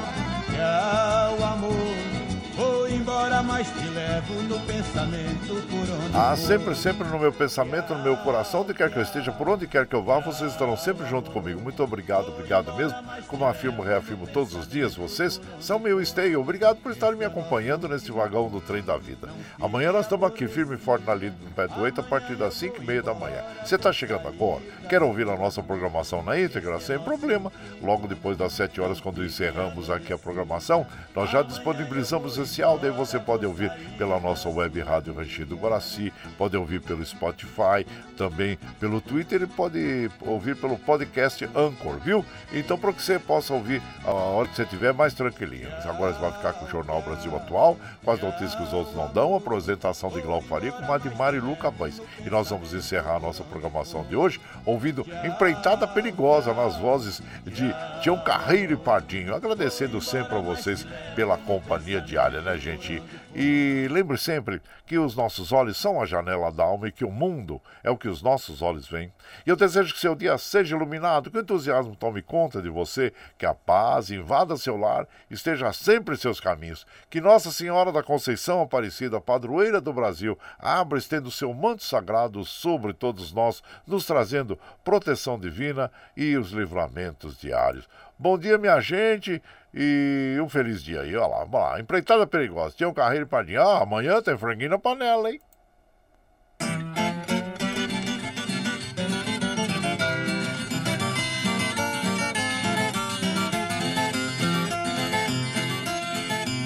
Embora, mas te levo no pensamento por onde Ah, sempre, sempre no meu pensamento, no meu coração, onde quer que eu esteja, por onde quer que eu vá, vocês estarão sempre junto comigo. Muito obrigado, obrigado mesmo. Como afirmo, reafirmo todos os dias, vocês são meu esteio. Obrigado por estarem me acompanhando nesse vagão do trem da vida. Amanhã nós estamos aqui firme e forte na linha do pé do 8 a partir das 5 e meia da manhã. Você está chegando agora? Quer ouvir a nossa programação na íntegra? Sem problema. Logo depois das 7 horas, quando encerramos aqui a programação, nós já disponibilizamos esse áudio e você pode ouvir pela nossa web Rádio Ranchido do Guaraci, pode ouvir pelo Spotify, também pelo Twitter e pode ouvir pelo podcast Anchor, viu? Então, para que você possa ouvir a hora que você estiver mais tranquilinho. Agora você vai ficar com o Jornal Brasil Atual, com as notícias que os outros não dão, a apresentação de Glauco Faria com Madimar e Luca Pães. E nós vamos encerrar a nossa programação de hoje ouvindo Empreitada Perigosa nas vozes de Tião Carreiro e Pardinho. Agradecendo sempre a vocês pela companhia diária, né, gente? E lembre sempre que os nossos olhos são a janela da alma e que o mundo é o que os nossos olhos veem. E eu desejo que seu dia seja iluminado, que o entusiasmo tome conta de você, que a paz invada seu lar, esteja sempre em seus caminhos. Que Nossa Senhora da Conceição Aparecida, padroeira do Brasil, abra estendo seu manto sagrado sobre todos nós, nos trazendo proteção divina e os livramentos diários. Bom dia, minha gente, e um feliz dia aí. Olha lá, vamos lá. Empreitada perigosa. Tinha um carreiro e padinha. Ah, amanhã tem franguinho na panela, hein?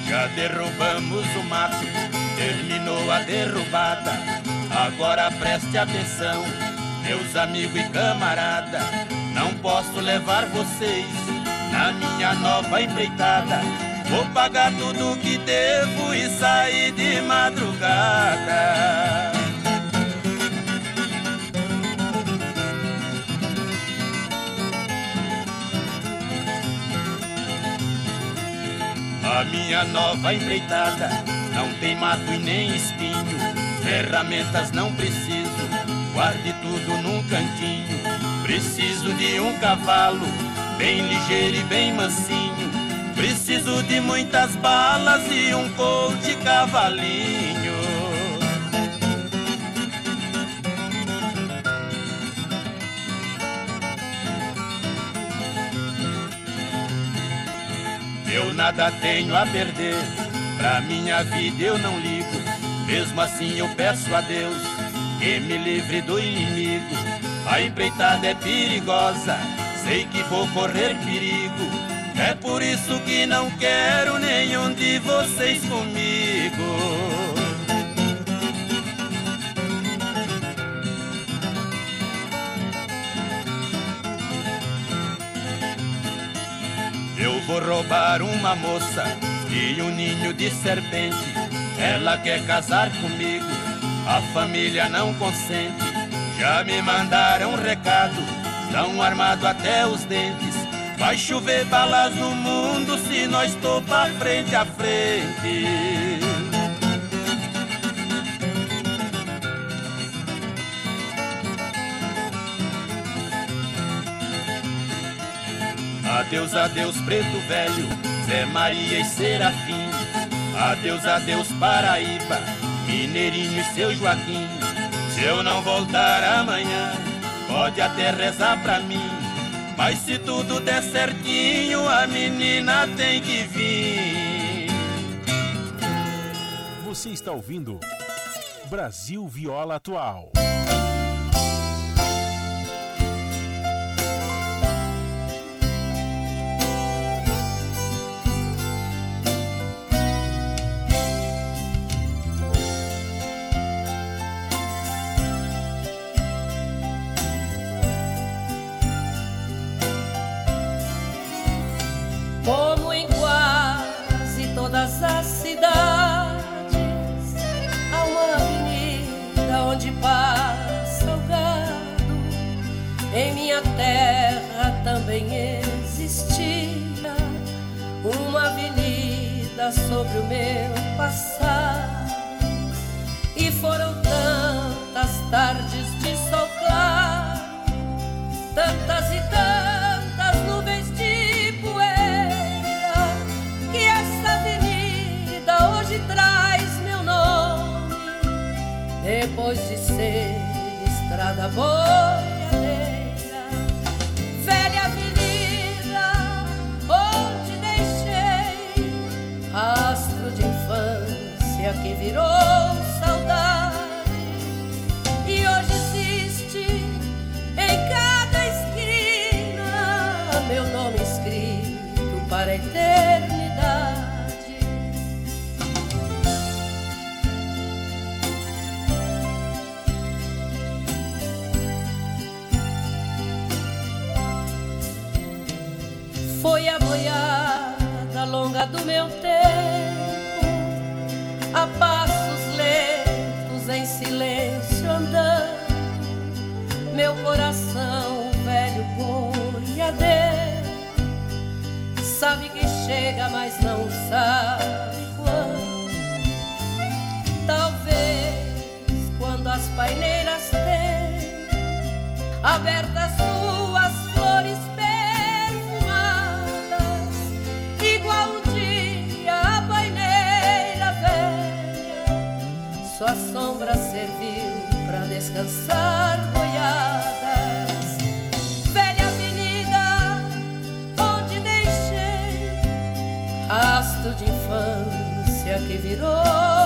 Já derrubamos o mato, terminou a derrubada. Agora preste atenção, meus amigos e camarada. Não posso levar vocês na minha nova empreitada. Vou pagar tudo que devo e sair de madrugada. A minha nova empreitada não tem mato e nem espinho, ferramentas não preciso, guarde tudo num cantinho. Preciso de um cavalo bem ligeiro e bem mansinho. Preciso de muitas balas e um colte cavalinho. Eu nada tenho a perder, pra minha vida eu não ligo. Mesmo assim eu peço a Deus que me livre do inimigo. A empreitada é perigosa, sei que vou correr perigo. É por isso que não quero nenhum de vocês comigo. Eu vou roubar uma moça e um ninho de serpente. Ela quer casar comigo, a família não consente. Já me mandaram um recado, estão armados até os dentes. Vai chover balas no mundo se nós topar frente a frente. Adeus, adeus, preto velho, Zé Maria e Serafim. Adeus, adeus, Paraíba, Mineirinho e seu Joaquim. Se eu não voltar amanhã, pode até rezar pra mim. Mas se tudo der certinho, a menina tem que vir. Você está ouvindo Brasil Viola Atual. terra também existia uma avenida sobre o meu passado. E foram tantas tardes de sol claro, tantas e tantas nuvens de poeira, que essa avenida hoje traz meu nome, depois de ser estrada boa. virou saudade e hoje existe em cada esquina meu nome escrito para a eternidade. Foi a boiada longa do meu sabe que chega, mas não sabe quando. Talvez quando as paineiras têm abertas suas flores Sua sombra serviu para descansar boiadas. Que virou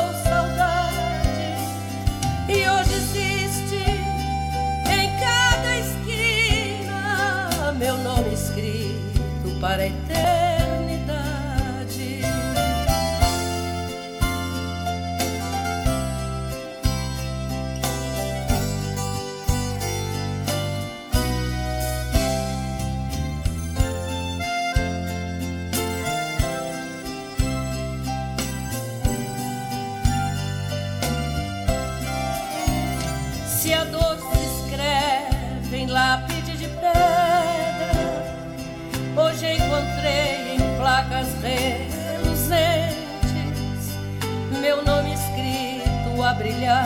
brilhar,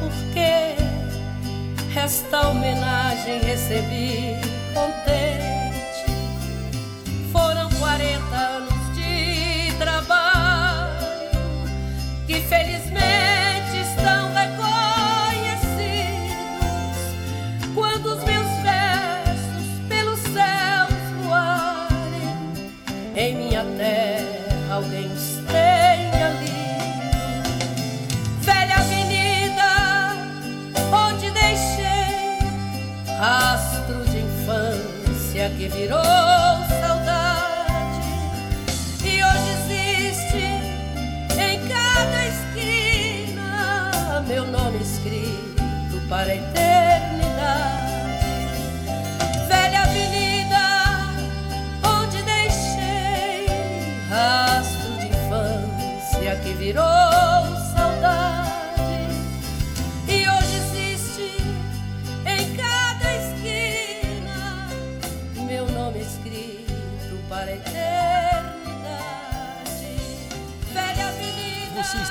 porque esta homenagem recebi